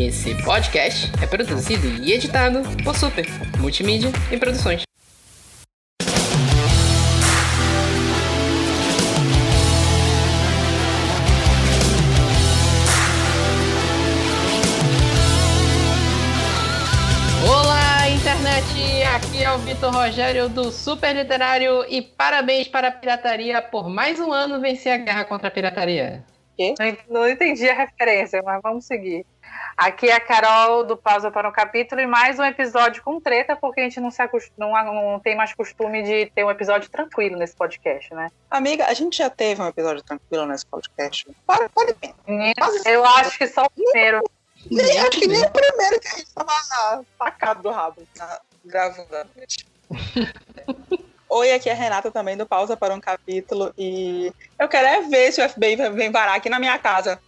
Esse podcast é produzido e editado por Super Multimídia e Produções. Olá, internet! Aqui é o Vitor Rogério do Super Literário e parabéns para a pirataria por mais um ano vencer a guerra contra a pirataria. Não, não entendi a referência, mas vamos seguir. Aqui é a Carol do Pausa para um Capítulo e mais um episódio com treta, porque a gente não, se acost... não, não tem mais costume de ter um episódio tranquilo nesse podcast, né? Amiga, a gente já teve um episódio tranquilo nesse podcast. Pode, pode bem. Eu acho que só o primeiro. Nem, acho que nem o primeiro que a gente tava tacado do rabo na, gravando a noite. Oi, aqui é a Renata também do Pausa para um Capítulo e eu quero é ver se o FBI vem varar aqui na minha casa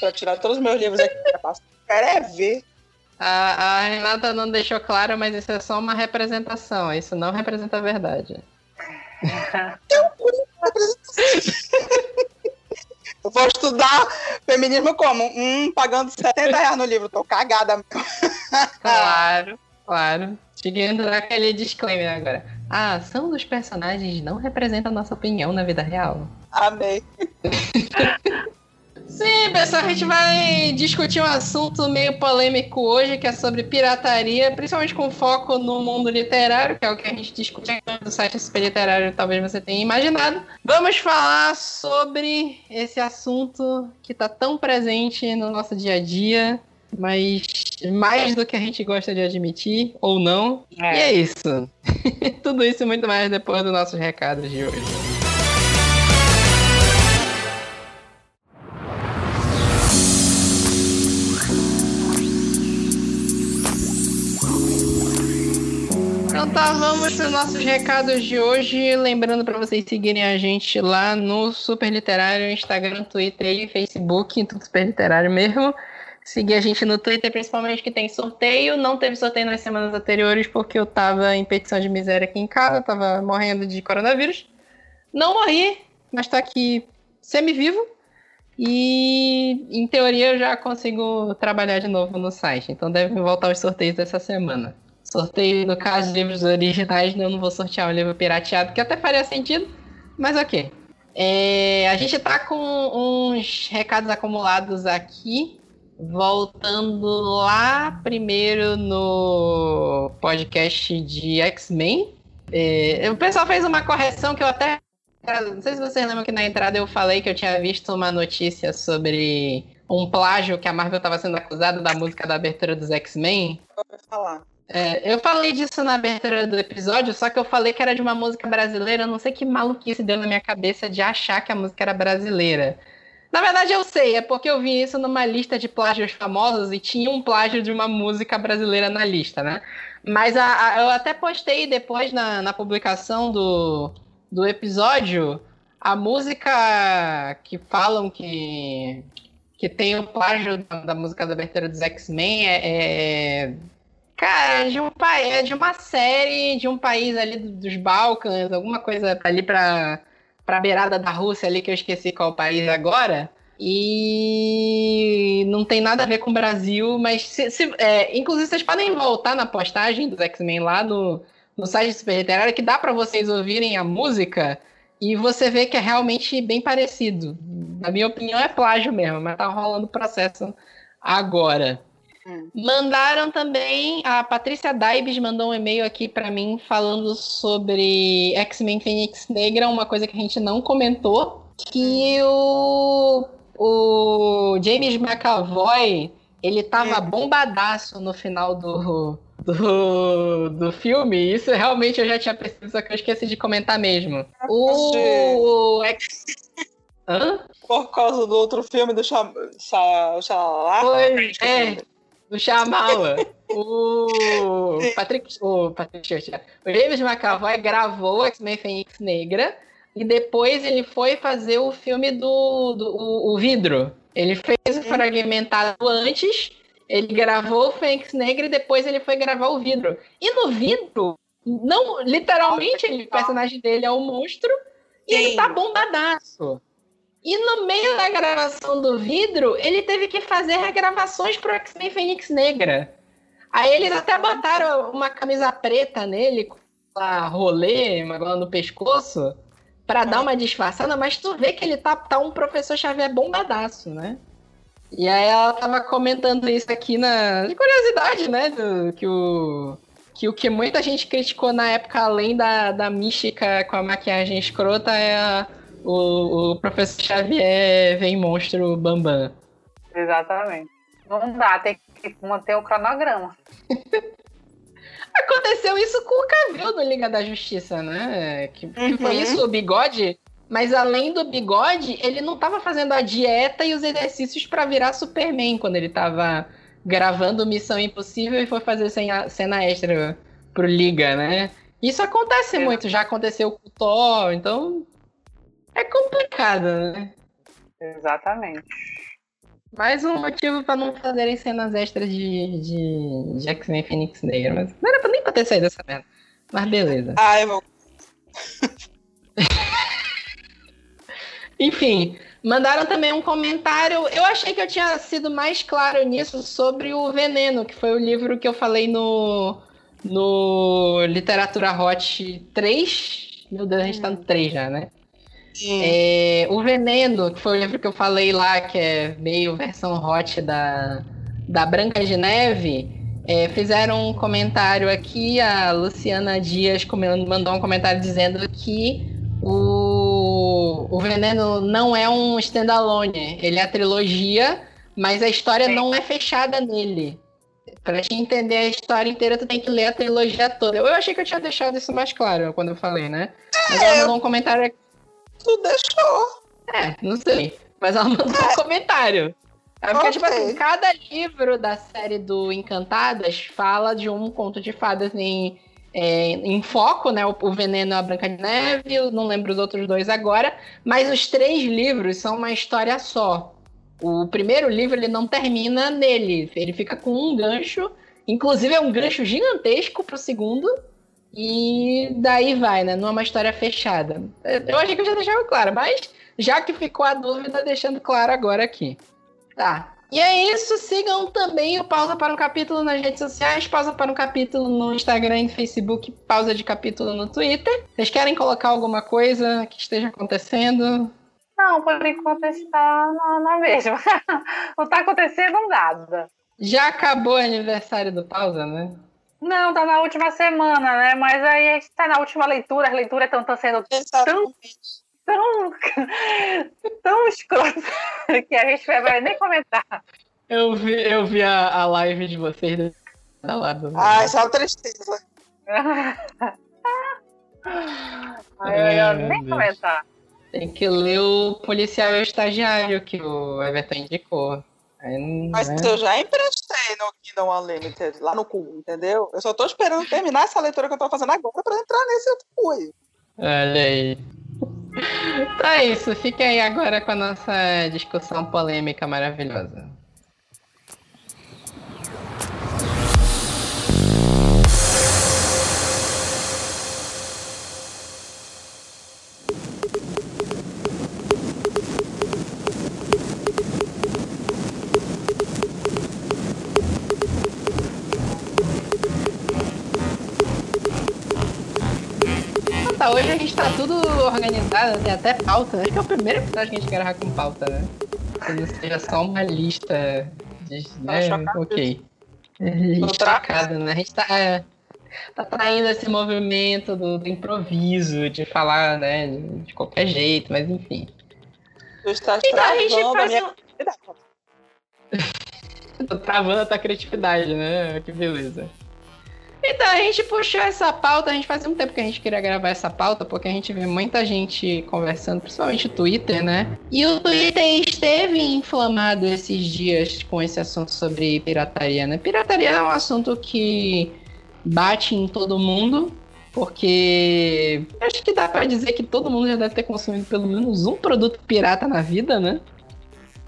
para tirar todos os meus livros aqui. Eu quero é ver. A, a Renata não deixou claro, mas isso é só uma representação. Isso não representa a verdade. Eu vou estudar feminismo como? Hum, pagando 70 reais no livro. Tô cagada. Claro, claro. Seguindo aquele disclaimer agora. A ação dos personagens não representa a nossa opinião na vida real. Amei. Sim, pessoal, a gente vai discutir um assunto meio polêmico hoje, que é sobre pirataria, principalmente com foco no mundo literário, que é o que a gente discute no site Super Literário, talvez você tenha imaginado. Vamos falar sobre esse assunto que está tão presente no nosso dia a dia, mas mais do que a gente gosta de admitir, ou não. É. E é isso. Tudo isso e muito mais depois dos nossos recados de hoje. Então tá, vamos para os nossos recados de hoje. Lembrando para vocês seguirem a gente lá no Super Literário, Instagram, Twitter e Facebook, tudo Super Literário mesmo. Seguir a gente no Twitter, principalmente que tem sorteio. Não teve sorteio nas semanas anteriores porque eu tava em petição de miséria aqui em casa, tava morrendo de coronavírus. Não morri, mas tô aqui semi-vivo. E em teoria eu já consigo trabalhar de novo no site. Então devem voltar os sorteios dessa semana. Sorteio, no caso, livros originais, eu não vou sortear um livro pirateado, que até faria sentido, mas ok. É, a gente tá com uns recados acumulados aqui, voltando lá primeiro no podcast de X-Men. É, o pessoal fez uma correção que eu até. Não sei se vocês lembram que na entrada eu falei que eu tinha visto uma notícia sobre um plágio que a Marvel estava sendo acusada da música da abertura dos X-Men. Vou falar. É, eu falei disso na abertura do episódio, só que eu falei que era de uma música brasileira. Não sei que maluquice deu na minha cabeça de achar que a música era brasileira. Na verdade, eu sei, é porque eu vi isso numa lista de plágios famosos e tinha um plágio de uma música brasileira na lista, né? Mas a, a- eu até postei depois na, na publicação do, do episódio a música que falam que, que tem o plágio da, da música da abertura dos X-Men é, é Cara, é de, um, pa- é de uma série de um país ali do- dos Balcãs, alguma coisa ali pra, pra beirada da Rússia ali, que eu esqueci qual país agora. E não tem nada a ver com o Brasil, mas se, se- é, inclusive vocês podem voltar na postagem dos X-Men lá no, no site do Super Literário, que dá pra vocês ouvirem a música e você vê que é realmente bem parecido. Na minha opinião é plágio mesmo, mas tá rolando processo agora. Mandaram também, a Patrícia Daibes mandou um e-mail aqui pra mim falando sobre X-Men Fênix Negra, uma coisa que a gente não comentou, que o, o James McAvoy, ele tava bombadaço no final do, do, do filme, isso realmente eu já tinha percebido, só que eu esqueci de comentar mesmo. O, o X... Hã? Por causa do outro filme do. Xalala. Foi, é, do Shyamala. O Patrick, o Patrick Stewart, o James McAvoy gravou X-Men Fênix Negra e depois ele foi fazer o filme do, do o, o Vidro. Ele fez o fragmentado antes, ele gravou o Fênix Negra e depois ele foi gravar o Vidro. E no Vidro, não, literalmente, ele- o personagem dele é um monstro e ele Sim. tá bombadaço. E no meio da gravação do vidro, ele teve que fazer regravações pro X-Men Fênix Negra. Aí eles até botaram uma camisa preta nele, com a rolê, no pescoço, para dar uma disfarçada, mas tu vê que ele tá, tá um professor Xavier bombadaço, né? E aí ela tava comentando isso aqui na de curiosidade, né? Do, que o que o que muita gente criticou na época, além da, da mística com a maquiagem escrota, é a, o, o professor Xavier vem monstro Bambam. Exatamente. Não dá, tem que manter o cronograma. Aconteceu isso com o Cavill no Liga da Justiça, né? Que, que uhum. foi isso, o bigode. Mas além do bigode, ele não estava fazendo a dieta e os exercícios para virar Superman quando ele estava gravando Missão Impossível e foi fazer cena extra pro Liga, né? Isso acontece é. muito, já aconteceu com o Thor, então é complicado, né? Exatamente. Mais um motivo para não fazerem cenas extras de, de, de X-Men Phoenix Negra. Mas não era pra nem pra ter saído dessa merda. Mas beleza. Ah, eu vou. Enfim, mandaram também um comentário. Eu achei que eu tinha sido mais claro nisso sobre o Veneno, que foi o livro que eu falei no, no Literatura Hot 3. Meu Deus, a gente tá no 3 já, né? É, o Veneno, que foi o livro que eu falei lá, que é meio versão hot da, da Branca de Neve, é, fizeram um comentário aqui, a Luciana Dias mandou um comentário dizendo que o, o Veneno não é um standalone, ele é a trilogia, mas a história Sim. não é fechada nele. Pra te entender a história inteira, tu tem que ler a trilogia toda. Eu achei que eu tinha deixado isso mais claro quando eu falei, né? Mas ela mandou um comentário aqui Tu deixou. É, não sei. Mas ela mandou é. um comentário. É porque, okay. tipo assim, cada livro da série do Encantadas fala de um conto de fadas em, é, em foco, né? O, o Veneno e a Branca de Neve, eu não lembro os outros dois agora, mas os três livros são uma história só. O primeiro livro ele não termina nele, ele fica com um gancho, inclusive é um gancho gigantesco pro segundo, e daí vai, né? Não é uma história fechada. Eu achei que eu já deixava claro, mas já que ficou a dúvida, deixando claro agora aqui. Tá. E é isso. Sigam também o Pausa para um Capítulo nas redes sociais, Pausa para um Capítulo no Instagram e Facebook, Pausa de Capítulo no Twitter. Vocês querem colocar alguma coisa que esteja acontecendo? Não, por enquanto está na, na mesma. não está acontecendo nada. Já acabou o aniversário do Pausa, né? Não, tá na última semana, né? Mas aí a gente tá na última leitura, as leituras estão sendo tão, tão, tão escrotas que a gente vai nem comentar. Eu vi, eu vi a, a live de vocês da lado. Ai, só tristeza. Ai, eu, nem Deus. comentar. Tem que ler o policial e o estagiário que o Everton indicou. Aí, Mas né? eu já emprestei no Kingdom Unlimited, lá no cu, entendeu? Eu só tô esperando terminar essa leitura que eu tô fazendo agora pra entrar nesse outro cu. Olha aí. Então é isso, fique aí agora com a nossa discussão polêmica maravilhosa. Tá tudo organizado, tem até pauta. Acho que é o primeiro episódio que a gente quer gravar com pauta, né? Que não seja só uma lista de. Né? Ok. Chocado, né? A gente tá, é, tá traindo esse movimento do, do, improviso, de falar, né? De, qualquer jeito, mas enfim. Tu estás então, a gente faz minha... um... Tô travando a tua criatividade, né? Que beleza. Então, a gente puxou essa pauta, a gente fazia um tempo que a gente queria gravar essa pauta, porque a gente vê muita gente conversando, principalmente o Twitter, né? E o Twitter esteve inflamado esses dias com esse assunto sobre pirataria, né? Pirataria é um assunto que bate em todo mundo, porque acho que dá para dizer que todo mundo já deve ter consumido pelo menos um produto pirata na vida, né?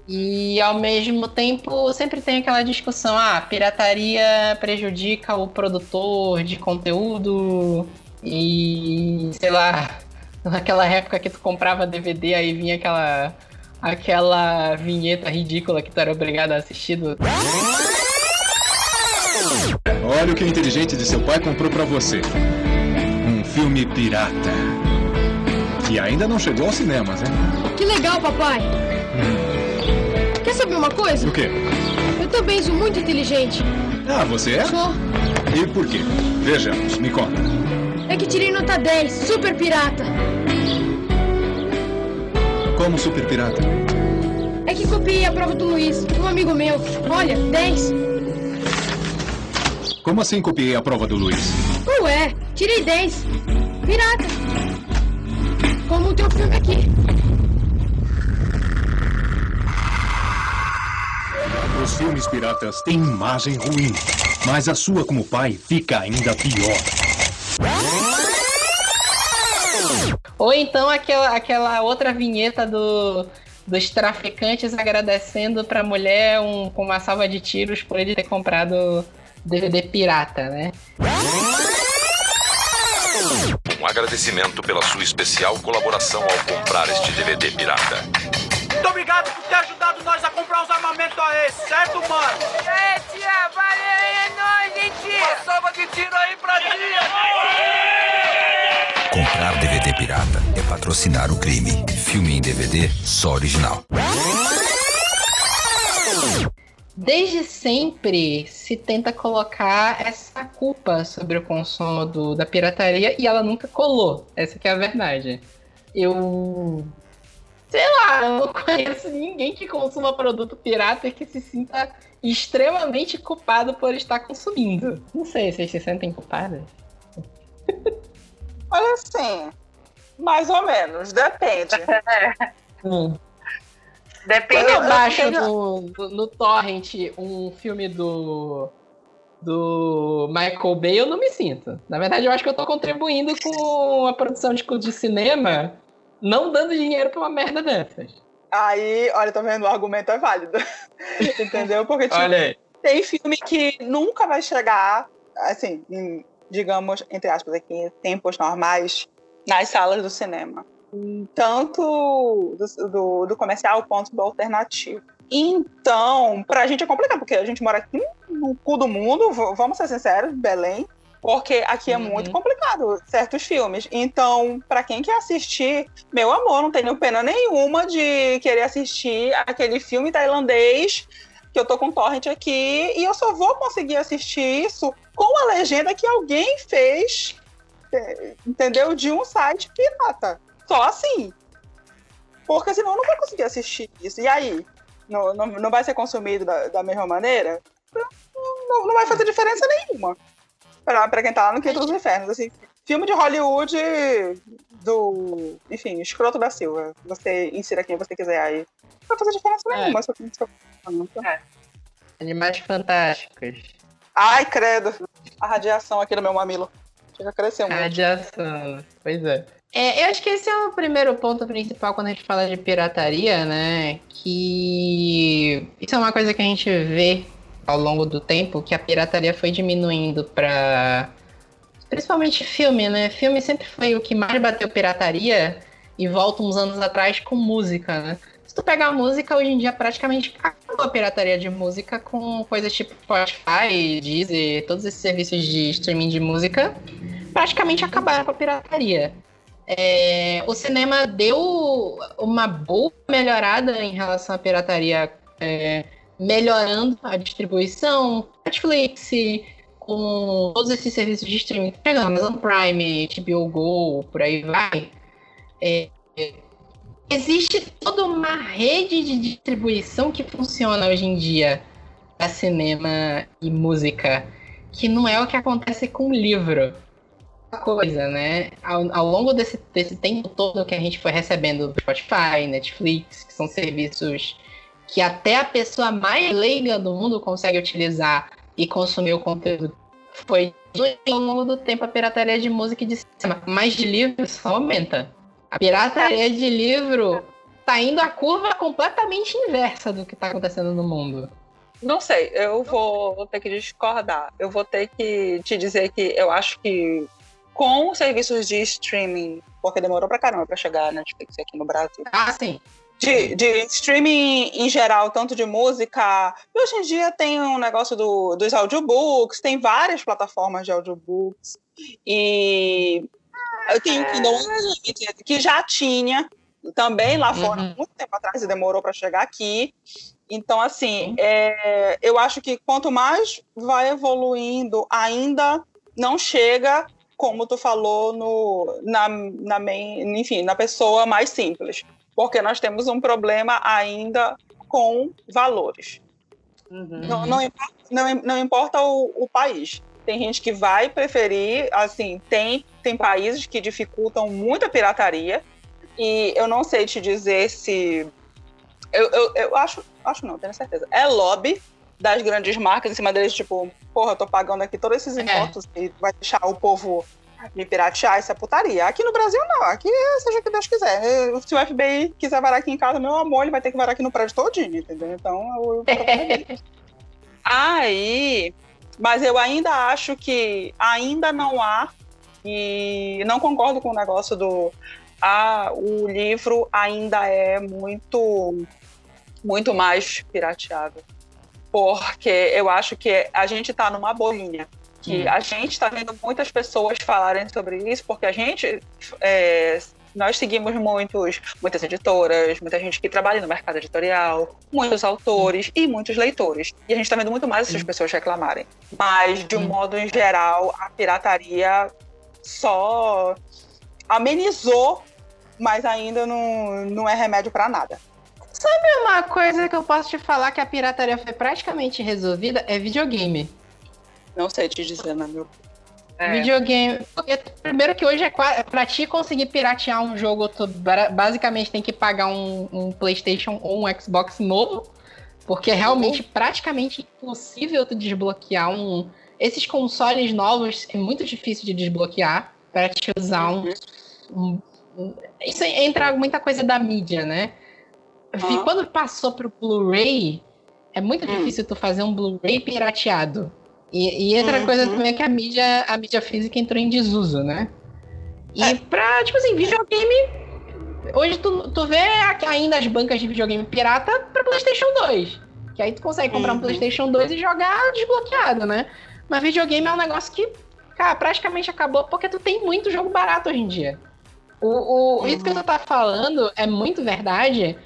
E ao mesmo tempo sempre tem aquela discussão, ah, pirataria prejudica o produtor de conteúdo e sei lá, naquela época que tu comprava DVD aí vinha aquela aquela vinheta ridícula que tu era obrigado a assistir do... Olha o que o inteligente de seu pai comprou para você. Um filme pirata. Que ainda não chegou aos cinemas, hein? Que legal, papai. Uma coisa? O quê? Eu também sou muito inteligente. Ah, você é? Sou. E por quê? Vejamos, me conta. É que tirei nota 10, super pirata. Como super pirata? É que copiei a prova do Luiz, um amigo meu. Olha, 10. Como assim copiei a prova do Luiz? Ué, tirei 10. Pirata. Como o teu filme aqui. Os filmes piratas têm imagem ruim, mas a sua como pai fica ainda pior. Ou então aquela, aquela outra vinheta do, dos traficantes agradecendo pra mulher um, com uma salva de tiros por ele ter comprado DVD pirata, né? Um agradecimento pela sua especial colaboração ao comprar este DVD pirata. Muito obrigado por ter ajudado nós a comprar uns armamentos a esse, certo, mano? É, tia, valeu, é nóis, hein, tia? Uma salva de tiro aí pra tia! Comprar DVD pirata é patrocinar o crime. Filme em DVD, só original. Desde sempre se tenta colocar essa culpa sobre o consumo do, da pirataria e ela nunca colou. Essa que é a verdade. Eu. Sei lá, eu não conheço ninguém que consuma produto pirata e que se sinta extremamente culpado por estar consumindo. Não sei, vocês se sentem culpados? Olha assim, mais ou menos, depende. Hum. Depende Quando eu do- baixo no, no, no Torrent um filme do. Do Michael Bay, eu não me sinto. Na verdade, eu acho que eu tô contribuindo com a produção de, de cinema, não dando dinheiro pra uma merda dessas. Aí, olha, tá vendo? O argumento é válido. Entendeu? Porque, tipo, Olha aí. tem filme que nunca vai chegar, assim, em, digamos, entre aspas, aqui, em tempos normais, nas salas do cinema. Tanto do, do, do comercial quanto do alternativo. Então, pra gente é complicado, porque a gente mora aqui no cu do mundo, vamos ser sinceros, Belém. Porque aqui é Uhum. muito complicado certos filmes. Então, pra quem quer assistir, meu amor, não tenho pena nenhuma de querer assistir aquele filme tailandês que eu tô com torrent aqui e eu só vou conseguir assistir isso com a legenda que alguém fez, eh, entendeu? De um site pirata. Só assim. Porque senão eu não vou conseguir assistir isso. E aí? Não, não, não vai ser consumido da, da mesma maneira? Não, não vai fazer diferença nenhuma. Pra, pra quem tá lá no Quinto dos Infernos. Assim, filme de Hollywood do. Enfim, escroto da Silva. Você insira quem você quiser aí. Não vai fazer diferença É. nenhuma. se eu- se eu- Animais fantásticos. Ai, credo. A radiação aqui no meu mamilo. Chega a crescer muito. Radiação. Pois é. É, eu acho que esse é o primeiro ponto principal quando a gente fala de pirataria, né? Que isso é uma coisa que a gente vê ao longo do tempo, que a pirataria foi diminuindo pra. Principalmente filme, né? Filme sempre foi o que mais bateu pirataria e volta uns anos atrás com música, né? Se tu pegar a música, hoje em dia praticamente acabou a pirataria de música com coisas tipo Spotify, Deezer, todos esses serviços de streaming de música praticamente acabaram com a pirataria. É, o cinema deu uma boa melhorada em relação à pirataria, é, melhorando a distribuição, Netflix, com todos esses serviços de streaming, pegando Amazon Prime, HBO Go, por aí vai. É, existe toda uma rede de distribuição que funciona hoje em dia para cinema e música, que não é o que acontece com o livro coisa, né? Ao, ao longo desse, desse tempo todo que a gente foi recebendo do Spotify, Netflix, que são serviços que até a pessoa mais leiga do mundo consegue utilizar e consumir o conteúdo, foi ao longo do tempo a pirataria de música e de cinema. Mas de livro só aumenta. A pirataria de livro tá indo a curva completamente inversa do que tá acontecendo no mundo. Não sei, eu vou, vou ter que discordar. Eu vou ter que te dizer que eu acho que com os serviços de streaming, porque demorou pra caramba pra chegar a Netflix aqui no Brasil. Ah, sim. De, de streaming em geral, tanto de música. E hoje em dia tem um negócio do, dos audiobooks, tem várias plataformas de audiobooks. E eu tenho o Kindle Unlimited, que já tinha também lá fora Uhum. muito tempo atrás e demorou para chegar aqui. Então, assim, é, eu acho que quanto mais vai evoluindo, ainda não chega, como tu falou, no, na, na enfim, na pessoa mais simples. Porque nós temos um problema ainda com valores. Não, não, importa, não, não importa o, o país. Tem gente que vai preferir, assim, tem, tem países que dificultam muito a pirataria, e eu não sei te dizer se. Eu, eu, eu acho, acho não, tenho certeza. É lobby das grandes marcas em cima deles, tipo, porra, eu tô pagando aqui todos esses impostos e vai deixar o povo me piratear, isso é putaria. Aqui no Brasil, não. Aqui seja o que Deus quiser. Se o FBI quiser varar aqui em casa, meu amor, ele vai ter que varar aqui no prédio todinho, entendeu? Então, eu, Aí, mas eu ainda acho que ainda não há, e não concordo com o negócio do. Ah, o livro ainda é muito, muito mais pirateável. Porque eu acho que a gente está numa bolinha. Que Hum. a gente está vendo muitas pessoas falarem sobre isso, porque a gente. é, nós seguimos muitos, muitas editoras, muita gente que trabalha no mercado editorial, muitos autores e muitos leitores. E a gente está vendo muito mais essas pessoas reclamarem. Mas, de um modo em geral, a pirataria só amenizou, mas ainda não, não é remédio para nada. Sabe uma coisa que eu posso te falar que a pirataria foi praticamente resolvida? É videogame. Não sei te dizer, né, meu? Videogame. Porque, primeiro que hoje é qua- pra te conseguir piratear um jogo, tu basicamente tem que pagar um, um PlayStation ou um Xbox novo. Porque é realmente praticamente impossível tu desbloquear um. Esses consoles novos é muito difícil de desbloquear para te usar um, um- um- Isso entra muita coisa da mídia, né? Aham. Quando passou pro Blu-ray, é muito difícil tu fazer um Blu-ray pirateado. E, e outra Uhum. coisa também é que a mídia, a mídia física entrou em desuso, né? E pra, tipo assim, videogame. Hoje tu, tu vê ainda as bancas de videogame pirata pra PlayStation 2. Que aí tu consegue comprar um Uhum. PlayStation 2 e jogar desbloqueado, né? Mas videogame é um negócio que, cara, praticamente acabou porque tu tem muito jogo barato hoje em dia. O, o, Isso que tu tá falando é muito verdade.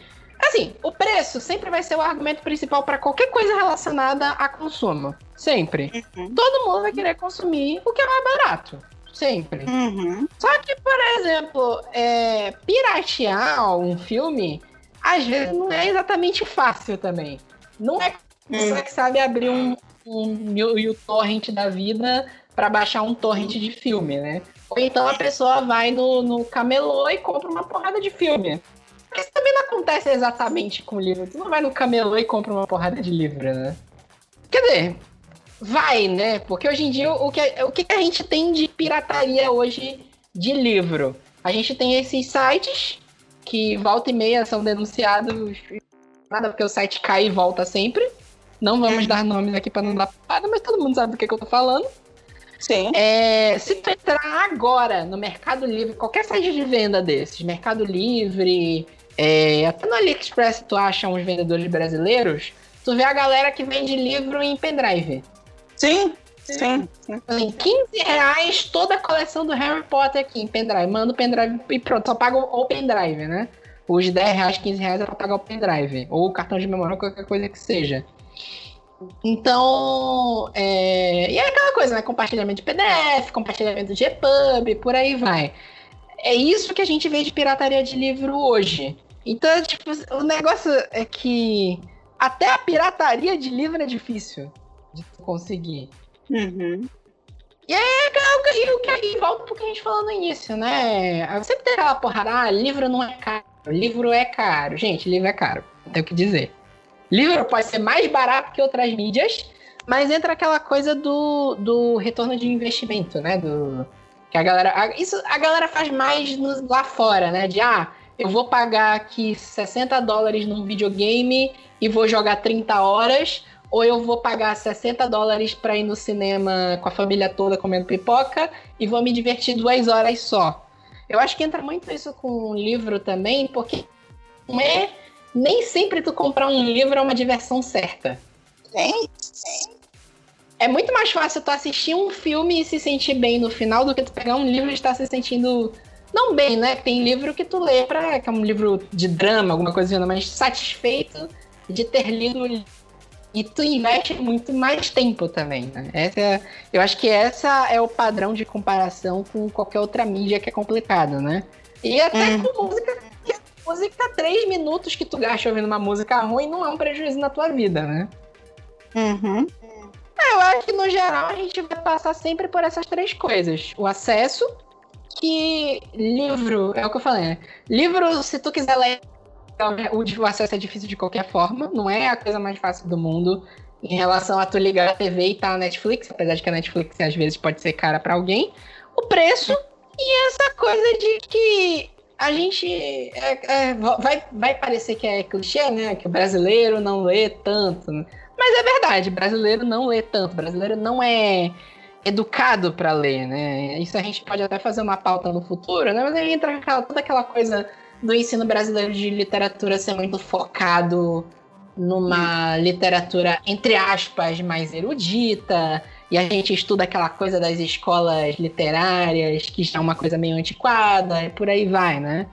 Assim, o preço sempre vai ser o argumento principal pra qualquer coisa relacionada a consumo. Sempre. Uhum. Todo mundo vai querer consumir o que é mais barato. Sempre. Uhum. Só que, por exemplo, é, piratear um filme, às vezes não é exatamente fácil também. Não é pessoa que sabe abrir um, um torrent da vida pra baixar um torrent de filme, né? Ou então a pessoa vai no, no camelô e compra uma porrada de filme. Isso também não acontece exatamente com livro. Tu não vai no camelô e compra uma porrada de livro, né? Quer dizer, vai, né? Porque hoje em dia o que, o que a gente tem de pirataria hoje de livro? A gente tem esses sites que volta e meia são denunciados. Nada porque o site cai e volta sempre. Não vamos dar nomes aqui para não dar porrada, mas todo mundo sabe do que, que eu tô falando. Sim. É, se tu entrar agora no Mercado Livre, qualquer site de venda desses, Mercado Livre, é, até no AliExpress tu acha uns vendedores brasileiros, tu vê a galera que vende livro em pendrive. Sim, sim. Assim, 15 reais toda a coleção do Harry Potter aqui em pendrive. Manda o pendrive e pronto, só paga o pendrive, né? Os 10 reais, 15 reais é pra pagar o pendrive. Ou o cartão de memória, ou qualquer coisa que seja. Então, é... e é aquela coisa, né? Compartilhamento de PDF, compartilhamento de EPUB, por aí vai. É isso que a gente vê de pirataria de livro hoje. Então, tipo, o negócio é que até a pirataria de livro é difícil de conseguir. Uhum. E aí, e o que aí volta pro que a gente falou no início, né? Sempre tem aquela porrada, ah, livro não é caro, livro é caro. Gente, livro é caro, não tem o que dizer. Livro pode ser mais barato que outras mídias, mas entra aquela coisa do, do retorno de investimento, né? Do, que a galera. a- isso a galera faz mais no- lá fora, né? De ah, eu vou pagar aqui 60 dólares num videogame e vou jogar 30 horas, ou eu vou pagar 60 dólares pra ir no cinema com a família toda comendo pipoca e vou me divertir duas horas só. Eu acho que entra muito isso com o livro também, porque não é nem sempre tu comprar um livro é uma diversão certa. Tem, tem. É muito mais fácil tu assistir um filme e se sentir bem no final do que tu pegar um livro e estar se sentindo. Não bem, né? Tem livro que tu lê pra. que é um livro de drama, alguma coisa assim, mas satisfeito de ter lido. E tu investe muito mais tempo também, né? Essa é, eu acho que essa é o padrão de comparação com qualquer outra mídia que é complicado, né? E até Hum. com música, que música, três minutos que tu gasta ouvindo uma música ruim não é um prejuízo na tua vida, né? Uhum. Eu acho que no geral a gente vai passar sempre por essas três coisas. O acesso, que livro, é o que eu falei, né? Livro, se tu quiser ler, o, o acesso é difícil de qualquer forma, não é a coisa mais fácil do mundo em relação a tu ligar a TV e tá na Netflix, apesar de que a Netflix às vezes pode ser cara pra alguém. O preço e essa coisa de que a gente é- é, vai, vai parecer que é clichê, né? Que o brasileiro não lê tanto. né? Mas é verdade, brasileiro não lê tanto, brasileiro não é educado para ler, né? Isso a gente pode até fazer uma pauta no futuro, né? Mas aí entra aquela, toda aquela coisa do ensino brasileiro de literatura ser muito focado numa literatura, entre aspas, mais erudita, e a gente estuda aquela coisa das escolas literárias, que já é uma coisa meio antiquada, e por aí vai, né?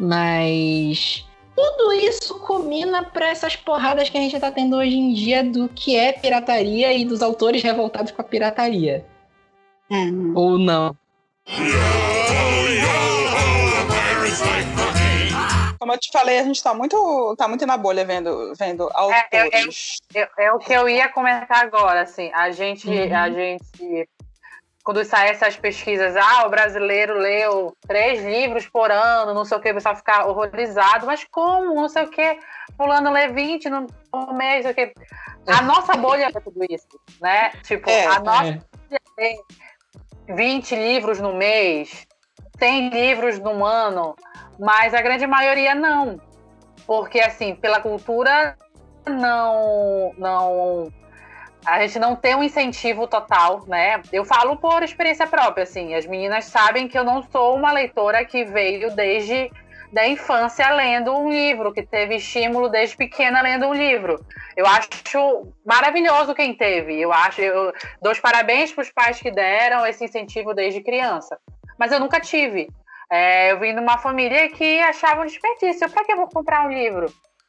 Mas tudo isso culmina para essas porradas que a gente tá tendo hoje em dia do que é pirataria e dos autores revoltados com a pirataria. Uhum. Ou não. Como eu te falei, a gente tá muito, tá muito na bolha vendo, vendo É, autores. É, é o que eu ia comentar agora, assim, a gente, Uhum. a gente, quando saem essas pesquisas, ah, o brasileiro leu três livros por ano, não sei o que, o pessoal fica horrorizado, mas como, não sei o que, fulano lê 20 no por mês, não sei o que. A nossa bolha é tudo isso, né? Tipo, É, a nossa É. bolha tem 20 livros no mês, 100 livros no ano, mas a grande maioria não. Porque, assim, pela cultura, não. não a gente não tem um incentivo total, né? Eu falo por experiência própria, assim. As meninas sabem que eu não sou uma leitora que veio desde da infância lendo um livro, que teve estímulo desde pequena lendo um livro. Eu acho maravilhoso quem teve. Eu acho, eu dou os parabéns para os pais que deram esse incentivo desde criança. Mas eu nunca tive. É, eu vim de uma família que achava um desperdício. Para que eu vou comprar um livro?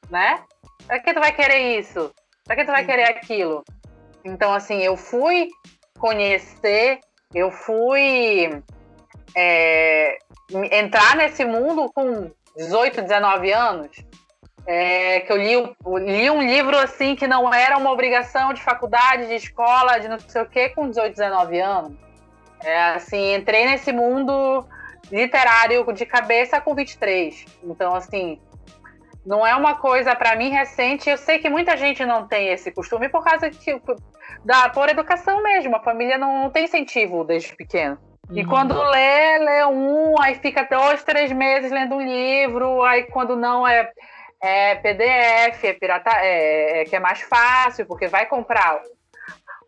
Né? Para que tu vai querer isso? Para que tu vai querer aquilo? Então, assim, eu fui conhecer, eu fui é, entrar nesse mundo com 18, 19 anos. É, que eu li, li um livro assim que não era uma obrigação de faculdade, de escola, de não sei o que, com 18, 19 anos. É, assim, entrei nesse mundo literário de cabeça com 23. Então, assim, não é uma coisa para mim recente. Eu sei que muita gente não tem esse costume por causa que, da por educação mesmo. A família não, não tem incentivo desde pequeno. E Uhum. quando lê, lê um, aí fica dois, três meses lendo um livro, aí quando não é, é PDF, é pirata, é, é que é mais fácil, porque vai comprar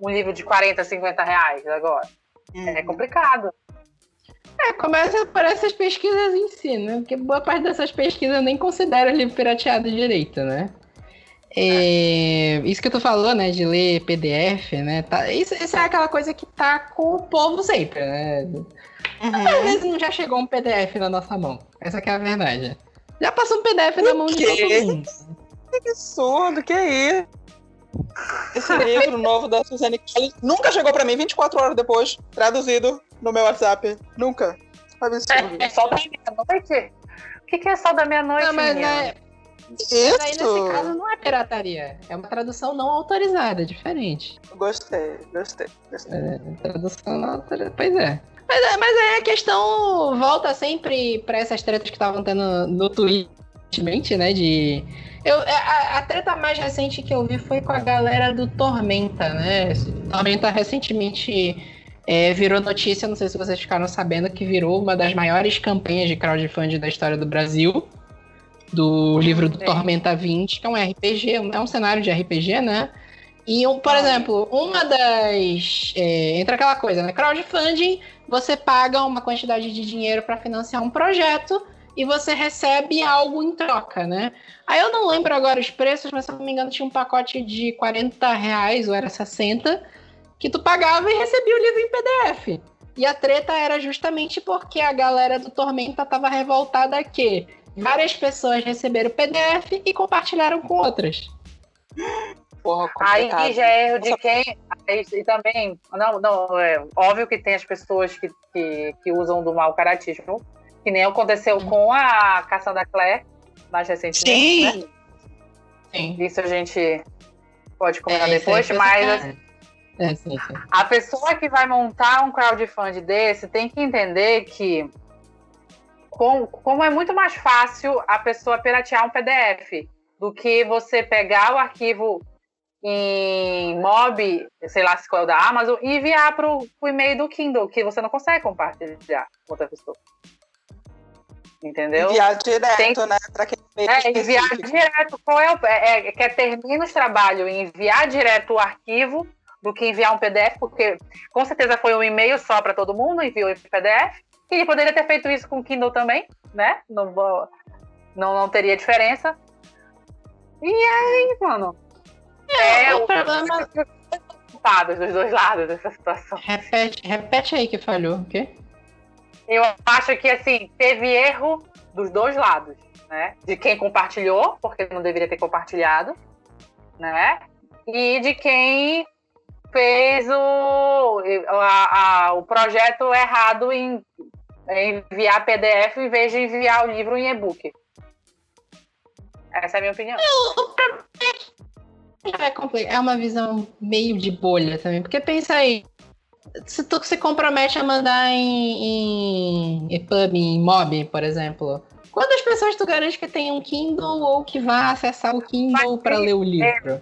um livro de 40, 50 reais agora. É complicado. É, começa por essas pesquisas em si, né? Porque boa parte dessas pesquisas eu nem considera livro pirateado direito, né? É, isso que tu falou, né, de ler PDF, né? Tá, isso, isso é aquela coisa que tá com o povo sempre, né? Às vezes não já chegou um PDF na nossa mão. Essa que é a verdade. Já passou um PDF na mão de todo mundo. Que absurdo, que é isso? Esse livro novo da Suzane Collins nunca chegou pra mim 24 horas depois, traduzido no meu WhatsApp. Nunca. Absurdo. É sol da meia-noite? O que, que é sol da meia-noite? Não, mas menina? Né, mas aí nesse Isso! caso não é pirataria. É uma tradução não autorizada, é diferente. Gostei, gostei, gostei. É, tradução não autorizada. Pois é. Mas, é. mas aí a questão volta sempre pra essas tretas que estavam tendo no Twitter, recentemente, né? De. Eu, a, a treta mais recente que eu vi foi com a galera do Tormenta, né? Tormenta recentemente é, virou notícia, não sei se vocês ficaram sabendo, que virou uma das maiores campanhas de crowdfunding da história do Brasil. Do livro do. Tormenta 20, que é um RPG, é um cenário de RPG, né? E, um, por exemplo, uma das. é, entra aquela coisa, né? Crowdfunding, você paga uma quantidade de dinheiro para financiar um projeto e você recebe algo em troca, né? Aí eu não lembro agora os preços, mas se eu não me engano tinha um pacote de 40 reais ou era 60 que tu pagava e recebia o livro em PDF. E a treta era justamente porque a galera do Tormenta estava revoltada que várias pessoas receberam o PDF e compartilharam com outras. Porra, Aí já é erro de quem. aí, E também, não, não, é óbvio que tem as pessoas que, que, que usam do mau caratismo, que nem aconteceu com a Cassandra Clare, mais recentemente. Né? Sim, Sim. Isso a gente pode comentar É, depois, mas sacanagem. É, sim, sim. a pessoa que vai montar um crowdfunding desse tem que entender que com- como é muito mais fácil a pessoa piratear um PDF do que você pegar o arquivo em mob, sei lá se qual é o da Amazon, e enviar para o e-mail do Kindle, que você não consegue compartilhar com outra pessoa. Entendeu? enviar direto, Tem- né? Pra quem É, enviar direto. Qual é, o, é, é que é ter menos trabalho em enviar direto o arquivo do que enviar um PDF, porque com certeza foi um e-mail só para todo mundo, enviou em PDF. Ele poderia ter feito isso com o Kindle também, né? Não, não, não teria diferença. E aí, mano. É, o o problema- culpados dos dois lados dessa situação. Repete, repete aí que falhou, o quê? Eu acho que assim, teve erro dos dois lados, né? De quem compartilhou, porque não deveria ter compartilhado, né? E de quem fez o, a- a- o projeto errado em enviar PDF em vez de enviar o livro em e-book. Essa é a minha opinião. É, é uma visão meio de bolha também, porque pensa aí, se tu se compromete a mandar em, em EPUB, em MOB, por exemplo, quantas pessoas tu garante que tem um Kindle ou que vá acessar o Kindle para ler o livro?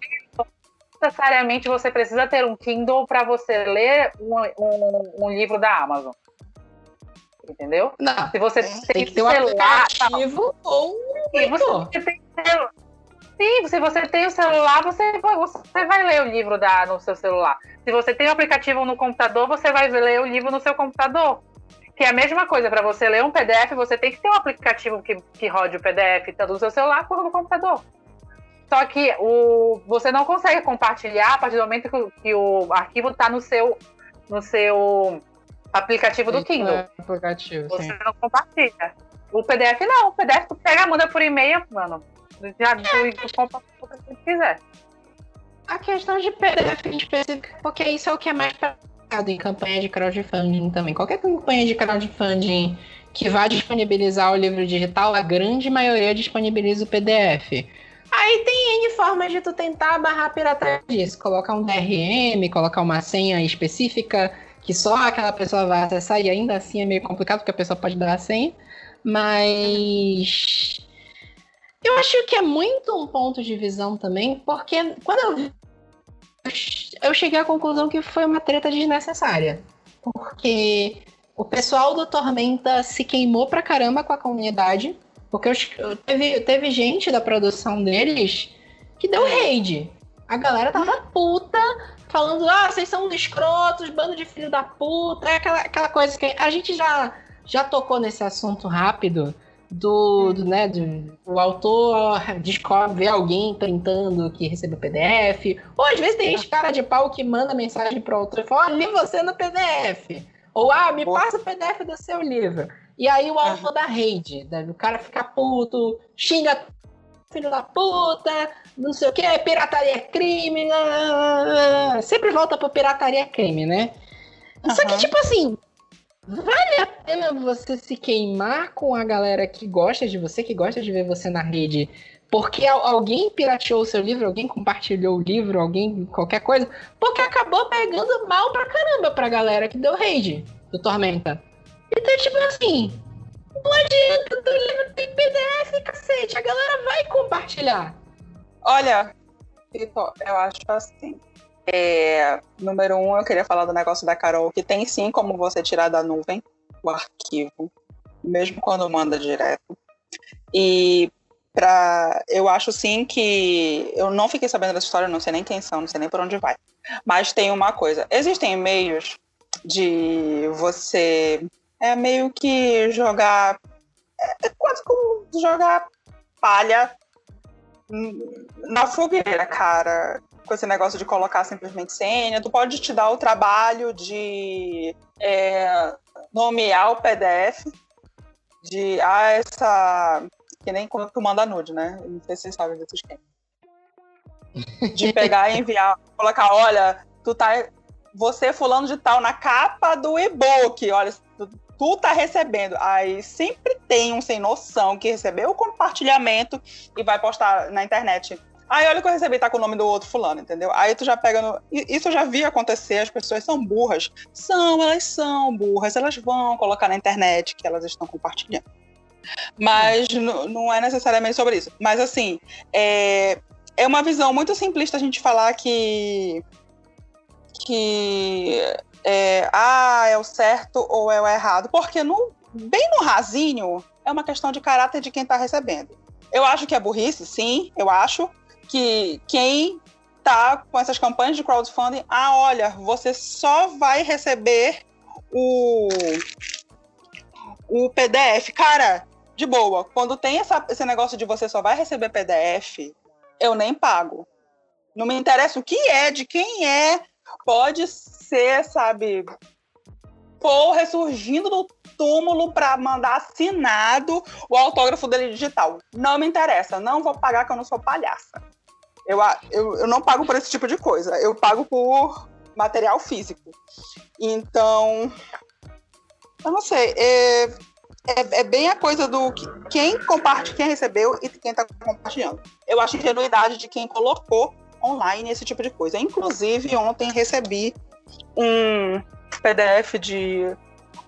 necessariamente você precisa ter um Kindle para você ler um, um- um livro da Amazon. Entendeu? Não, Se você tem tem que ter um celular, aplicativo ou um Sim, você tem celu- Sim, se você tem o celular, você, vai- você vai ler o livro da, no seu celular. Se você tem o aplicativo no computador, você vai ler o livro no seu computador. Que é a mesma coisa, para você ler um PDF, você tem que ter um aplicativo que, que rode o PDF tanto no seu celular quanto no computador. Só que o, você não consegue compartilhar a partir do momento que, o- que o arquivo está no seu, no seu aplicativo do Kindle. É, aplicativo, Você sim. não compartilha. O PDF não. O PDF tu pega, manda por e-mail, mano. Já tu, tu compra o que você quiser. A questão de PDF em específico, porque isso é o que é mais praticado em campanha de crowdfunding também. Qualquer campanha de crowdfunding que vá disponibilizar o livro digital, a grande maioria disponibiliza o PDF. Aí tem N formas de tu tentar barrar a pirataria disso. Colocar um DRM, colocar uma senha específica que só aquela pessoa vai acessar e ainda assim é meio complicado porque a pessoa pode dar a senha. Mas eu acho que é muito um ponto de visão também, porque quando eu eu cheguei à conclusão que foi uma treta desnecessária. Porque o pessoal do Tormenta se queimou pra caramba com a comunidade. Porque eu- teve, teve gente da produção deles que deu raid. A galera tava puta, falando, ah, vocês são escrotos, bando de filho da puta. É aquela, aquela coisa que a gente já, já tocou nesse assunto rápido do, do, né, do, o autor descobre alguém printando que recebeu PDF. Ou às vezes tem gente cara de pau que manda mensagem pro autor e fala, li você no PDF. Ou, ah, me passa o PDF do seu livro. E aí o autor da raid, né, o cara fica puto, xinga filho da puta, não sei o que, pirataria é crime, lá, lá, lá, lá. sempre volta pro pirataria é crime, né? Só que, tipo assim, vale a pena você se queimar com a galera que gosta de você, que gosta de ver você na rede, porque al- alguém pirateou o seu livro, alguém compartilhou o livro, alguém, qualquer coisa, porque acabou pegando mal pra caramba pra galera que deu raid do Tormenta. Então, tipo assim, não adianta, o livro tem PDF, cacete, a galera vai compartilhar. Olha, eu acho assim. É, número um, eu queria falar do negócio da Carol, que tem sim como você tirar da nuvem o arquivo, mesmo quando manda direto. E pra, eu acho sim que. Eu não fiquei sabendo dessa história, não sei nem quem são, não sei nem por onde vai. Mas tem uma coisa: existem e-mails de você é meio que jogar. É quase como jogar palha na fogueira, cara. Com esse negócio de colocar simplesmente senha. Tu pode te dar o trabalho de é, nomear o PDF, de ah, essa. Que nem quando tu manda nude, né? Não sei se vocês sabem desse esquema. De pegar e enviar, colocar, olha, tu tá. Você fulano de tal na capa do e-book, olha, tu, tá recebendo. Aí sempre tem um sem noção que recebeu o compartilhamento e vai postar na internet. Aí olha o que eu recebi, tá com o nome do outro fulano, entendeu? Aí tu já pega no. Isso eu já vi acontecer, as pessoas são burras. São, elas são burras, elas vão colocar na internet que elas estão compartilhando. Mas não é necessariamente sobre isso. Mas assim, é, é uma visão muito simplista a gente falar que. que. É, ah, é o certo ou é o errado. Porque no, bem no rasinho, é uma questão de caráter de quem está recebendo. Eu acho que é burrice, sim, eu acho que quem tá com essas campanhas de crowdfunding, ah, olha, você só vai receber o, o PDF. Cara, de boa, quando tem essa, esse negócio de você só vai receber PDF, eu nem pago. Não me interessa o que é, de quem é, pode ser, sabe, Paul ressurgindo do túmulo para mandar assinado o autógrafo dele digital. Não me interessa, não vou pagar que eu não sou palhaça. Eu, eu, eu não pago por esse tipo de coisa, eu pago por material físico. Então, eu não sei, é, é, é bem a coisa do que, quem compartilha, quem recebeu e quem está compartilhando. Eu acho ingenuidade de quem colocou online esse tipo de coisa. Inclusive, ontem recebi um PDF de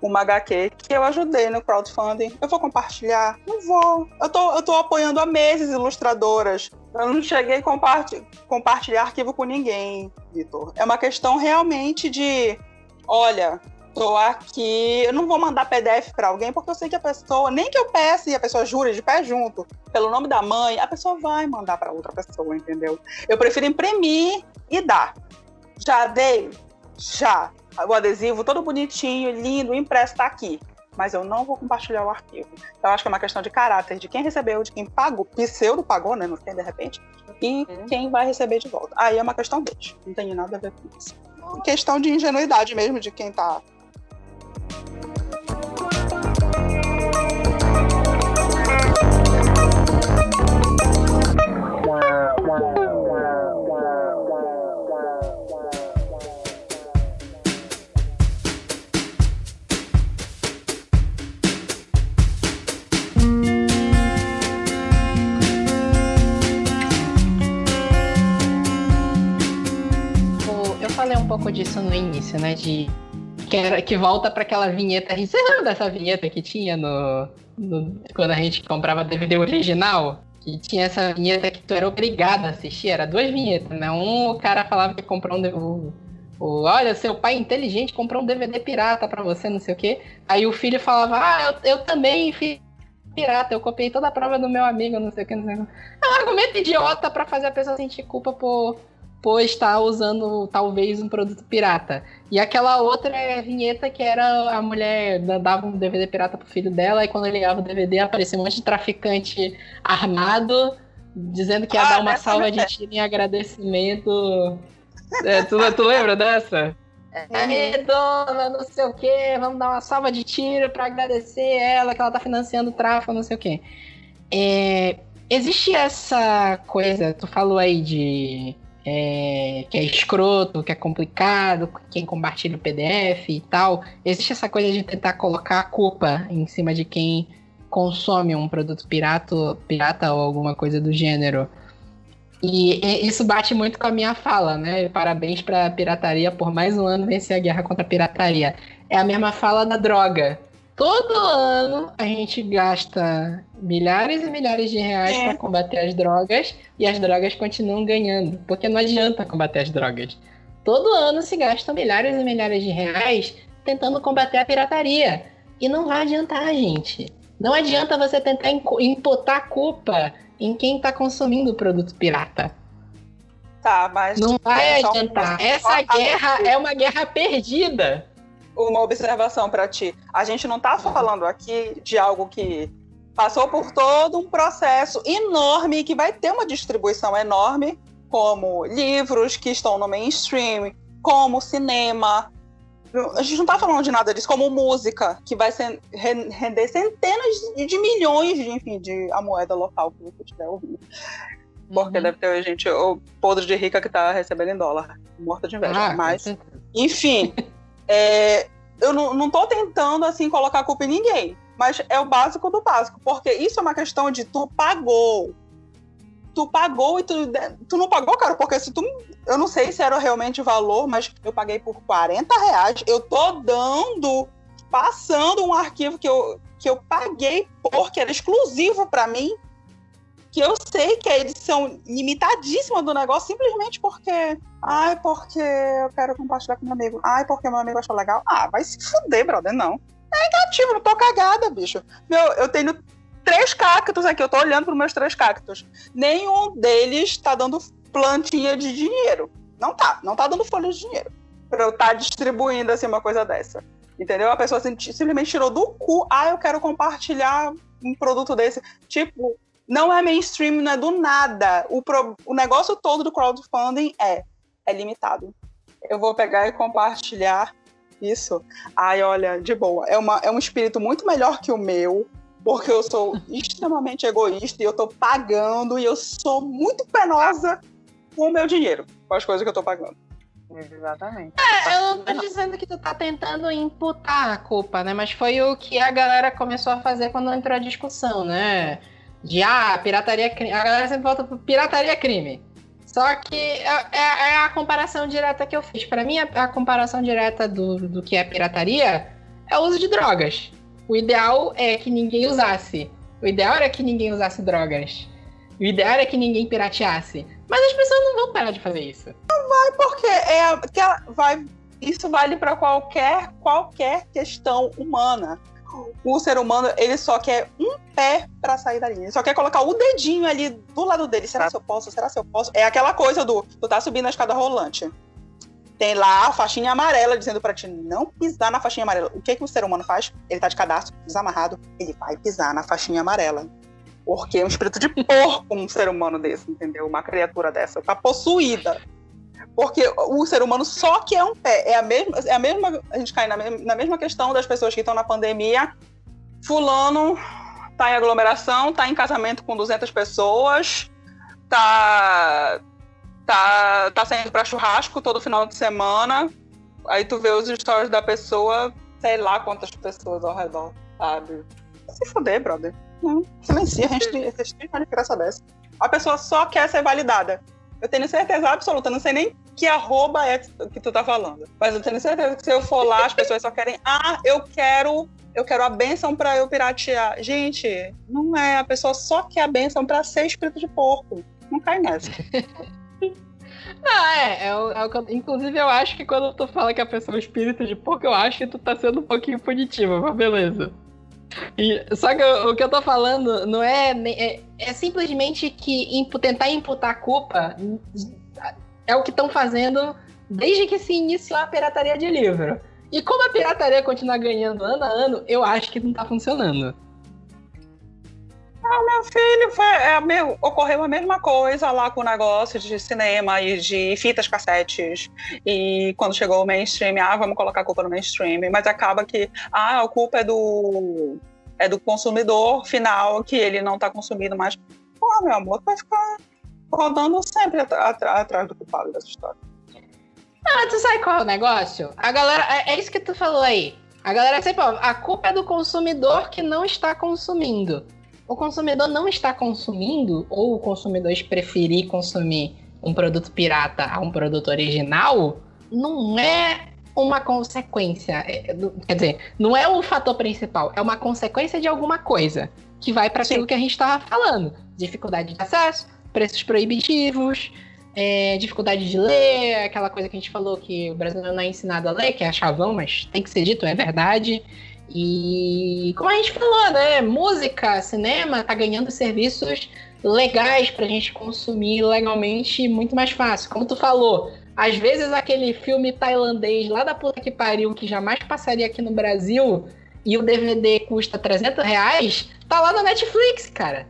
uma HQ que eu ajudei no crowdfunding. Eu vou compartilhar? Não vou. Eu tô, eu tô apoiando há meses ilustradoras. Eu não cheguei a compartilhar, compartilhar arquivo com ninguém, Vitor. É uma questão realmente de: olha, tô aqui, eu não vou mandar PDF para alguém porque eu sei que a pessoa, nem que eu peça e a pessoa jure de pé junto, pelo nome da mãe, a pessoa vai mandar para outra pessoa, entendeu? Eu prefiro imprimir e dar. Já dei? Já o adesivo todo bonitinho, lindo, impresso está aqui. Mas eu não vou compartilhar o arquivo. Então, acho que é uma questão de caráter de quem recebeu, de quem pagou, pseudo pagou, né? Não tem de repente, e uhum. quem vai receber de volta. Aí é uma questão deles. Não tem nada a ver com isso. Questão de ingenuidade mesmo de quem está pouco disso no início, né? De que, era, que volta para aquela vinheta. Você lembra dessa vinheta que tinha no, no, quando a gente comprava DVD original? Que tinha essa vinheta que tu era obrigado a assistir. Era duas vinhetas, né? Um, o cara falava que comprou um. O, olha, seu pai inteligente comprou um DVD pirata para você, não sei o quê. Aí o filho falava, ah, eu, eu também fiz pirata, eu copiei toda a prova do meu amigo, não sei o que, não sei o que. É um argumento idiota para fazer a pessoa sentir culpa por por estar usando talvez um produto pirata. E aquela outra vinheta que era a mulher dava um DVD pirata pro filho dela e quando ligava o DVD aparecia um monte de traficante armado dizendo que ia ah, dar uma salva de tiro em agradecimento. É, tu, tu lembra dessa? É, dona, não sei o que, vamos dar uma salva de tiro para agradecer ela que ela tá financiando o tráfico, não sei o que. É, existe essa coisa, tu falou aí de é, que é escroto, que é complicado, quem compartilha o PDF e tal. Existe essa coisa de tentar colocar a culpa em cima de quem consome um produto pirata, pirata ou alguma coisa do gênero. E, isso bate muito com a minha fala, né? Parabéns para pirataria por mais um ano vencer a guerra contra a pirataria. É a mesma fala da droga. Todo ano a gente gasta milhares e milhares de reais é. para combater as drogas e as drogas continuam ganhando, porque não adianta combater as drogas. Todo ano se gastam milhares e milhares de reais tentando combater a pirataria e não vai adiantar, gente. Não adianta você tentar imputar a culpa em quem está consumindo o produto pirata. Tá, mas não vai adiantar. Essa guerra é uma guerra perdida uma observação para ti. A gente não está falando aqui de algo que Passou por todo um processo enorme que vai ter uma distribuição enorme, como livros que estão no mainstream, como cinema. A gente não está falando de nada disso, como música, que vai ser, render centenas de milhões de, enfim, de a moeda local que você estiver ouvindo. Porque uhum. deve ter gente o podre de rica que está recebendo em dólar, morta de inveja. Ah, Mas, enfim, é, eu não, não tô tentando assim colocar a culpa em ninguém, mas é o básico do básico, porque isso é uma questão de tu pagou. Tu pagou e tu, tu não pagou, cara, porque se tu. Eu não sei se era realmente o valor, mas eu paguei por 40 reais. Eu tô dando, passando um arquivo que eu, que eu paguei porque era exclusivo para mim que eu sei que é a edição limitadíssima do negócio simplesmente porque. Ai, porque eu quero compartilhar com meu amigo. Ai, porque meu amigo achou legal. Ah, vai se fuder, brother, não. É negativo, não tô cagada, bicho. Meu, eu tenho três cactos aqui, eu tô olhando pros meus três cactos. Nenhum deles tá dando plantinha de dinheiro. Não tá, não tá dando folha de dinheiro. Pra eu estar tá distribuindo assim uma coisa dessa. Entendeu? A pessoa simplesmente tirou do cu. Ah, eu quero compartilhar um produto desse. Tipo, não é mainstream, não é do nada. O, pro, o negócio todo do crowdfunding é, é limitado. Eu vou pegar e compartilhar isso. Ai, olha, de boa. É, uma, é um espírito muito melhor que o meu, porque eu sou extremamente egoísta e eu tô pagando e eu sou muito penosa com o meu dinheiro, com as coisas que eu tô pagando. Exatamente. É, eu não tô dizendo que tu tá tentando imputar a culpa, né? Mas foi o que a galera começou a fazer quando entrou a discussão, né? De ah, pirataria crime. A galera sempre volta pro pirataria crime. Só que é, é, é a comparação direta que eu fiz. Para mim, a, a, comparação direta do, do que é pirataria é o uso de drogas. O ideal é que ninguém usasse. O ideal era que ninguém usasse drogas. O ideal era que ninguém pirateasse. Mas as pessoas não vão parar de fazer isso. Não vai, porque é que vai. Isso vale para qualquer qualquer questão humana o ser humano, ele só quer um pé para sair da linha. Ele só quer colocar o dedinho ali do lado dele. Será tá. se eu posso? Será se eu posso? É aquela coisa do, tu tá subindo a escada rolante. Tem lá a faixinha amarela dizendo para ti não pisar na faixinha amarela. O que que o ser humano faz? Ele tá de cadastro desamarrado, ele vai pisar na faixinha amarela. Porque é um espírito de porco um ser humano desse, entendeu? Uma criatura dessa. Tá possuída. Porque o ser humano só quer um pé. É a mesma, é a mesma a gente cai na, na mesma questão das pessoas que estão na pandemia. Fulano tá em aglomeração, tá em casamento com 200 pessoas, tá tá tá saindo para churrasco todo final de semana. Aí tu vê os stories da pessoa, sei lá quantas pessoas ao redor, sabe? Se fuder, brother. Não, silencia, a gente tem uma diferença dessa. A pessoa só quer ser validada. Eu tenho certeza absoluta, não sei nem que arroba é que tu tá falando. Mas eu tenho certeza que se eu for lá, as pessoas só querem, ah, eu quero, eu quero a benção para eu piratear. Gente, não é, a pessoa só quer a benção para ser espírito de porco. Não cai nessa. Ah, é, é, o, é o inclusive eu acho que quando tu fala que a pessoa é espírito de porco, eu acho que tu tá sendo um pouquinho punitiva, mas beleza. E, só que o, o, que eu tô falando não é, é. É, simplesmente que impu, tentar imputar a culpa é o que estão fazendo desde que se iniciou a pirataria de livro. E como a pirataria continua ganhando ano a ano, eu acho que não tá funcionando. Ah, meu filho, foi, é, meu, ocorreu a mesma coisa lá com o negócio de cinema e de fitas cassetes. E quando chegou o mainstream, ah, vamos colocar a culpa no mainstream. Mas acaba que, ah, a culpa é do, é do consumidor final, que ele não tá consumindo mais. Pô, meu amor, vai ficar rodando sempre atrás do culpado dessa história. Ah, tu sabe qual é o negócio? A galera. É, é isso que tu falou aí. A galera sempre, ó, a culpa é do consumidor que não está consumindo. O consumidor não está consumindo, ou o consumidor preferir consumir um produto pirata a um produto original, não é uma consequência. É, quer dizer, não é o fator principal, é uma consequência de alguma coisa que vai para aquilo que a gente estava falando: dificuldade de acesso, preços proibitivos, é, dificuldade de ler, aquela coisa que a gente falou que o brasileiro não é ensinado a ler, que é chavão, mas tem que ser dito, é verdade. E como a gente falou, né? Música, cinema tá ganhando serviços legais pra gente consumir legalmente muito mais fácil. Como tu falou, às vezes aquele filme tailandês lá da puta que pariu, que jamais passaria aqui no Brasil, e o DVD custa 300 reais, tá lá na Netflix, cara.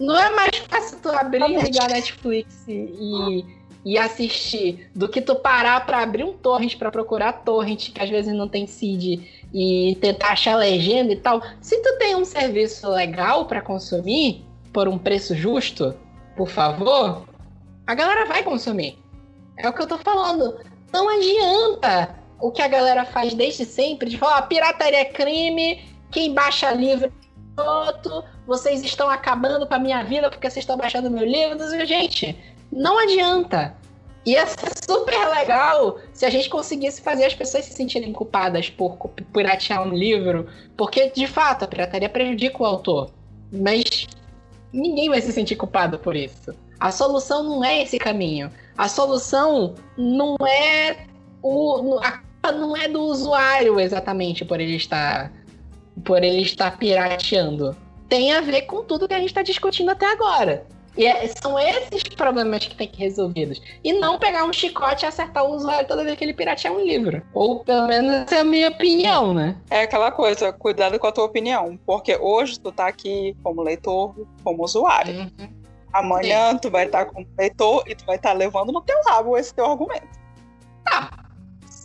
Não é mais fácil tu abrir e ligar a Netflix e, e assistir do que tu parar pra abrir um torrent pra procurar torrent, que às vezes não tem seed, e tentar achar legenda e tal. Se tu tem um serviço legal pra consumir, por um preço justo, por favor, a galera vai consumir. É o que eu tô falando. Não adianta o que a galera faz desde sempre de falar: pirataria é crime, quem baixa livro é outro, vocês estão acabando com a minha vida porque vocês estão baixando meu livro. Gente, não adianta. Ia ser super legal se a gente conseguisse fazer as pessoas se sentirem culpadas por piratear um livro, porque de fato a pirataria prejudica o autor. Mas ninguém vai se sentir culpado por isso. A solução não é esse caminho. A solução não é o a não é do usuário exatamente por ele estar por ele estar pirateando. Tem a ver com tudo que a gente está discutindo até agora. E é, são esses problemas que tem que ser resolvidos. E não pegar um chicote e acertar o usuário toda vez que ele piratear um livro. Ou pelo menos essa é a minha opinião, né? É aquela coisa, cuidado com a tua opinião. Porque hoje tu tá aqui como leitor, como usuário. Uhum. Amanhã Sim. tu vai estar tá como leitor e tu vai estar tá levando no teu rabo esse teu argumento. Tá.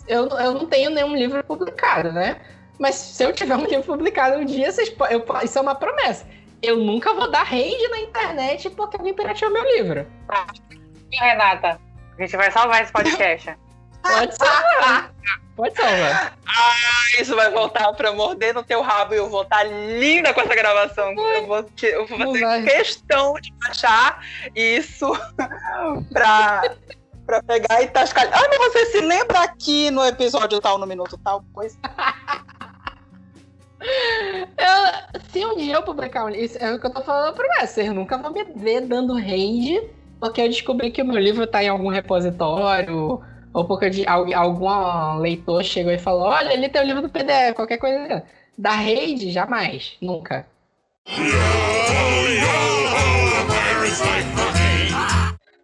Eu, eu não tenho nenhum livro publicado, né? Mas se eu tiver um livro publicado um dia, vocês, eu, isso é uma promessa. Eu nunca vou dar raid na internet porque alguém pirateou meu livro. Tá. Renata, a gente vai salvar esse podcast. Pode salvar. Pode salvar. Ah, isso vai voltar pra morder no teu rabo e eu vou estar tá linda com essa gravação. Eu vou, eu vou fazer questão de baixar isso pra, pra pegar e tascar. Ah, mas você se lembra aqui no episódio tal, no minuto tal? Pois. Eu, se um dia eu publicar um livro, é o que eu tô falando pra vocês, nunca vão me ver dando range, porque eu descobri que o meu livro tá em algum repositório, ou porque de, algum leitor chegou e falou: Olha, ali tem o livro do PDF, qualquer coisa. Da rede, jamais, nunca.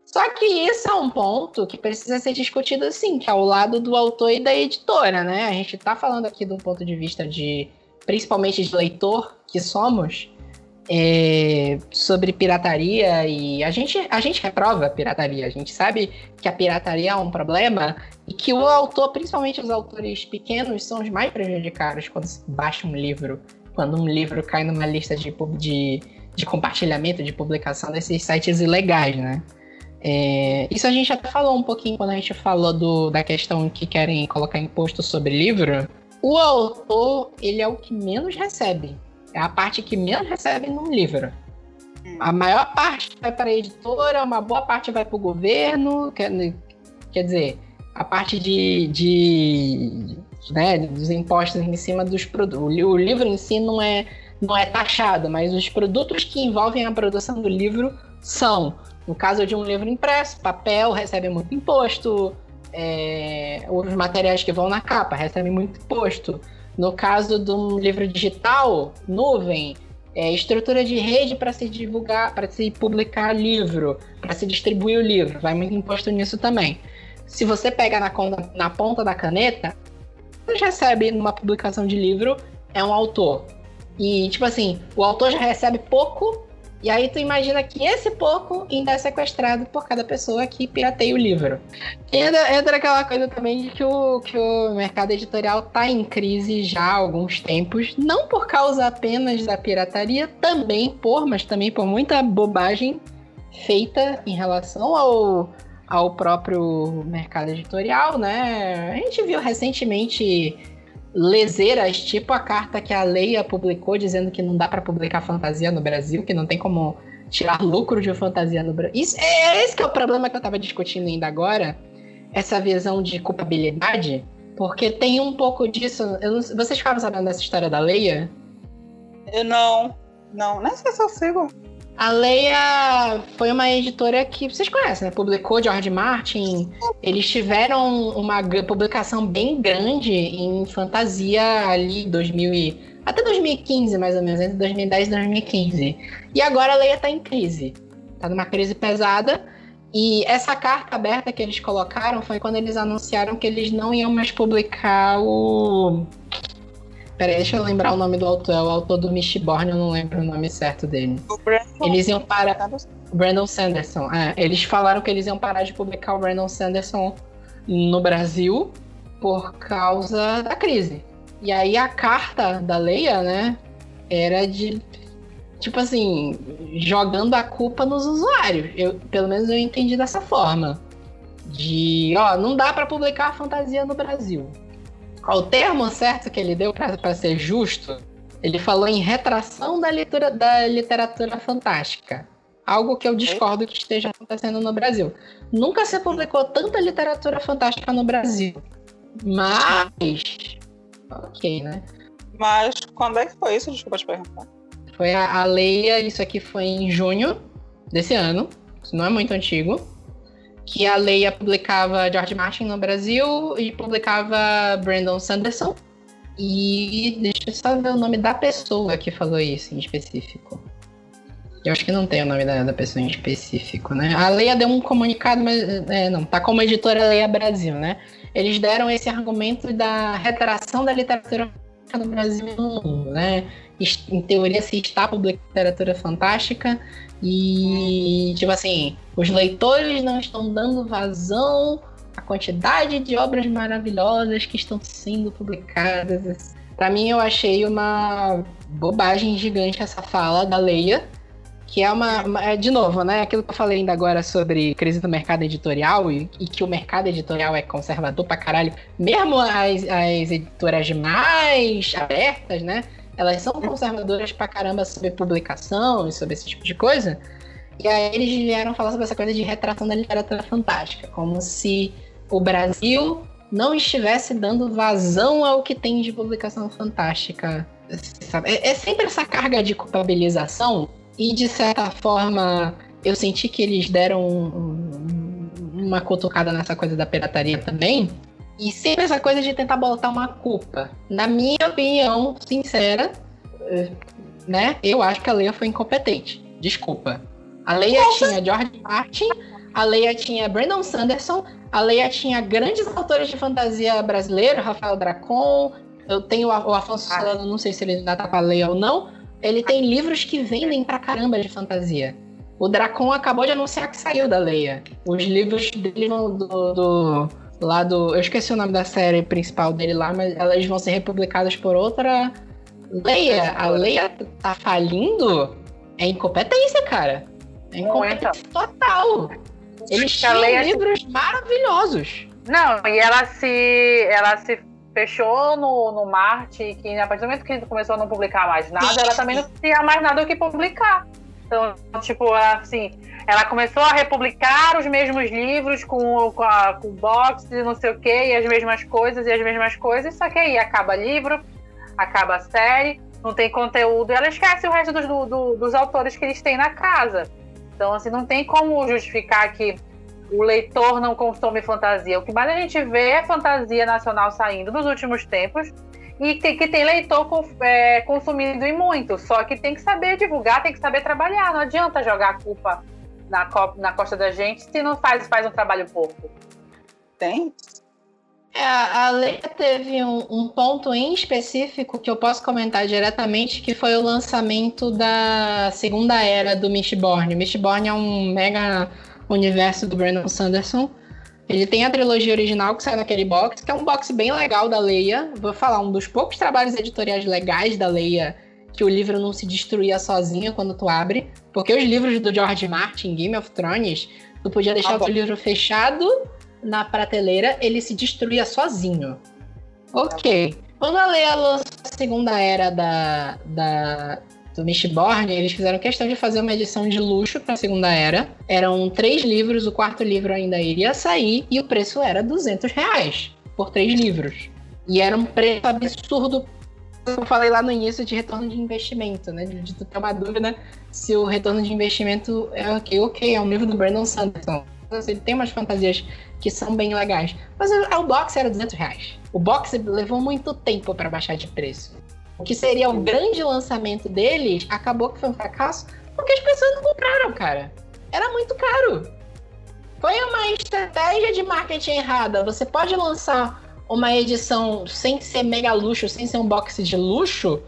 Só que isso é um ponto que precisa ser discutido assim, que é o lado do autor e da editora, né? A gente tá falando aqui de um ponto de vista de principalmente de leitor que somos, é, sobre pirataria e a gente, a gente reprova a pirataria, a gente sabe que a pirataria é um problema e que o autor, principalmente os autores pequenos, são os mais prejudicados quando se baixa um livro, quando um livro cai numa lista de, de, de compartilhamento, de publicação desses sites ilegais, né? É, isso a gente até falou um pouquinho quando a gente falou do, da questão que querem colocar imposto sobre livro, o autor, ele é o que menos recebe. É a parte que menos recebe num livro. Hum. A maior parte vai para a editora, uma boa parte vai para o governo, quer, quer dizer, a parte de, de né, dos impostos em cima dos produtos. O livro em si não é, não é taxado, mas os produtos que envolvem a produção do livro são. No caso de um livro impresso, papel recebe muito imposto, é, os materiais que vão na capa recebem muito imposto. No caso de um livro digital, nuvem, é, estrutura de rede para se divulgar, para se publicar livro, para se distribuir o livro, vai muito imposto nisso também. Se você pega na, na ponta da caneta, você recebe numa publicação de livro é um autor. E, tipo assim, o autor já recebe pouco e aí tu imagina que esse pouco ainda é sequestrado por cada pessoa que pirateia o livro. Entra, entra aquela coisa também de que o, que o mercado editorial tá em crise já há alguns tempos, não por causa apenas da pirataria, também por, mas também por muita bobagem feita em relação ao, ao próprio mercado editorial, né? A gente viu recentemente leseiras, tipo a carta que a Leia publicou dizendo que não dá para publicar fantasia no Brasil, que não tem como tirar lucro de fantasia no Brasil. Isso, é esse que é o problema que eu tava discutindo ainda agora, essa visão de culpabilidade, porque tem um pouco disso. Não, vocês ficaram sabendo dessa história da Leia? Eu não, não, se eu sigo. A Leia foi uma editora que vocês conhecem, né? Publicou George Martin. Eles tiveram uma publicação bem grande em fantasia ali 2000 e, até 2015, mais ou menos, entre 2010 e 2015. E agora a Leia tá em crise. Tá numa crise pesada. E essa carta aberta que eles colocaram foi quando eles anunciaram que eles não iam mais publicar o Peraí, deixa eu lembrar o nome do autor. É o autor do Mistborn, eu não lembro o nome certo dele. O Brandon Eles iam parar. Brandon Sanderson. É, eles falaram que eles iam parar de publicar o Brandon Sanderson no Brasil por causa da crise. E aí a carta da Leia, né, era de tipo assim, jogando a culpa nos usuários. Eu, pelo menos eu entendi dessa forma. De, ó, não dá pra publicar fantasia no Brasil. Ó, o termo certo que ele deu pra pra ser justo, ele falou em retração da, litera- da literatura fantástica. Algo que eu discordo que esteja acontecendo no Brasil. Nunca se publicou tanta literatura fantástica no Brasil. Mas. Ok, né? Mas quando é que foi isso? Desculpa te perguntar. Foi a, a Leia, isso aqui foi em junho desse ano. Isso não é muito antigo. Que a Leia publicava George Martin no Brasil e publicava Brandon Sanderson. E deixa eu só ver o nome da pessoa que falou isso em específico. Eu acho que não tem o nome da, da pessoa em específico, né? A Leia deu um comunicado, mas é, não, tá como editora Leia Brasil, né? Eles deram esse argumento da retração da literatura no Brasil e no mundo, né? Em teoria se está publicando literatura fantástica e, tipo assim, os leitores não estão dando vazão à quantidade de obras maravilhosas que estão sendo publicadas. Pra mim, eu achei uma bobagem gigante essa fala da Leia, que é uma, uma- é, de novo, né? Aquilo que eu falei ainda agora sobre crise do mercado editorial e, e que o mercado editorial é conservador pra caralho, mesmo as, as editoras mais abertas, né? Elas são conservadoras pra caramba sobre publicação e sobre esse tipo de coisa. E aí eles vieram falar sobre essa coisa de retração da literatura fantástica, como se o Brasil não estivesse dando vazão ao que tem de publicação fantástica. É, é sempre essa carga de culpabilização e de certa forma eu senti que eles deram um- um- uma cutucada nessa coisa da pirataria também. E sempre essa coisa de tentar botar uma culpa. Na minha opinião sincera, eh, né? Eu acho que a Leia foi incompetente. Desculpa. A Leia tinha George Martin, a Leia tinha Brandon Sanderson, a Leia tinha grandes autores de fantasia brasileiro, Rafael Dracon. Eu tenho o o Afonso Ah. Solano, não sei se ele ainda tá com a Leia ou não. Ele tem livros que vendem pra caramba de fantasia. O Dracon acabou de anunciar que saiu da Leia. Os livros dele vão do, do lá do, eu esqueci o nome da série principal dele lá, mas elas vão ser republicadas por outra Leia. A Leia tá falindo? É incompetência, cara. É incompetência total. Eles tinham Leia- livros maravilhosos. Não, e ela se, ela se fechou no, no Marte, que a partir do momento que começou a não publicar mais nada, ela também não tinha mais nada o que publicar. Então, tipo, ela, assim, ela começou a republicar os mesmos livros com, com, a, com box e não sei o quê, e as mesmas coisas, e as mesmas coisas, só que aí acaba livro, acaba a série, não tem conteúdo, e ela esquece o resto dos, do- do- dos autores que eles têm na casa. Então, assim, não tem como justificar que o leitor não consome fantasia. O que mais a gente vê é fantasia nacional saindo nos últimos tempos e tem, que tem leitor com- é, consumindo e muito. Só que tem que saber divulgar, tem que saber trabalhar. Não adianta jogar a culpa na, co- na costa da gente se não faz, faz um trabalho pouco. Tem? É, a Leia teve um, um ponto em específico que eu posso comentar diretamente, que foi o lançamento da segunda era do Mistborn. Mistborn é um mega universo do Brandon Sanderson. Ele tem a trilogia original que sai naquele box, que é um box bem legal da Leia. Vou falar, um dos poucos trabalhos editoriais legais da Leia que o livro não se destruía sozinho quando tu abre. Porque os livros do George Martin, Game of Thrones, tu podia deixar Ah, o teu livro fechado na prateleira, ele se destruía sozinho. Ok. Quando a Leia lançou a segunda era da, da, do Mistborn, eles fizeram questão de fazer uma edição de luxo para a segunda era. Eram três livros, o quarto livro ainda iria sair e o preço era 200 reais por três livros. E era um preço absurdo. Eu falei lá no início de retorno de investimento, né? De, tu ter uma dúvida se o retorno de investimento é ok. Ok, é um livro do Brandon Sanderson. Ele tem umas fantasias que são bem legais. Mas o, o box era 200 reais. O box levou muito tempo para baixar de preço. O que seria o grande lançamento deles acabou que foi um fracasso porque as pessoas não compraram, cara. Era muito caro. Foi uma estratégia de marketing errada. Você pode lançar uma edição sem ser mega luxo, sem ser um box de luxo,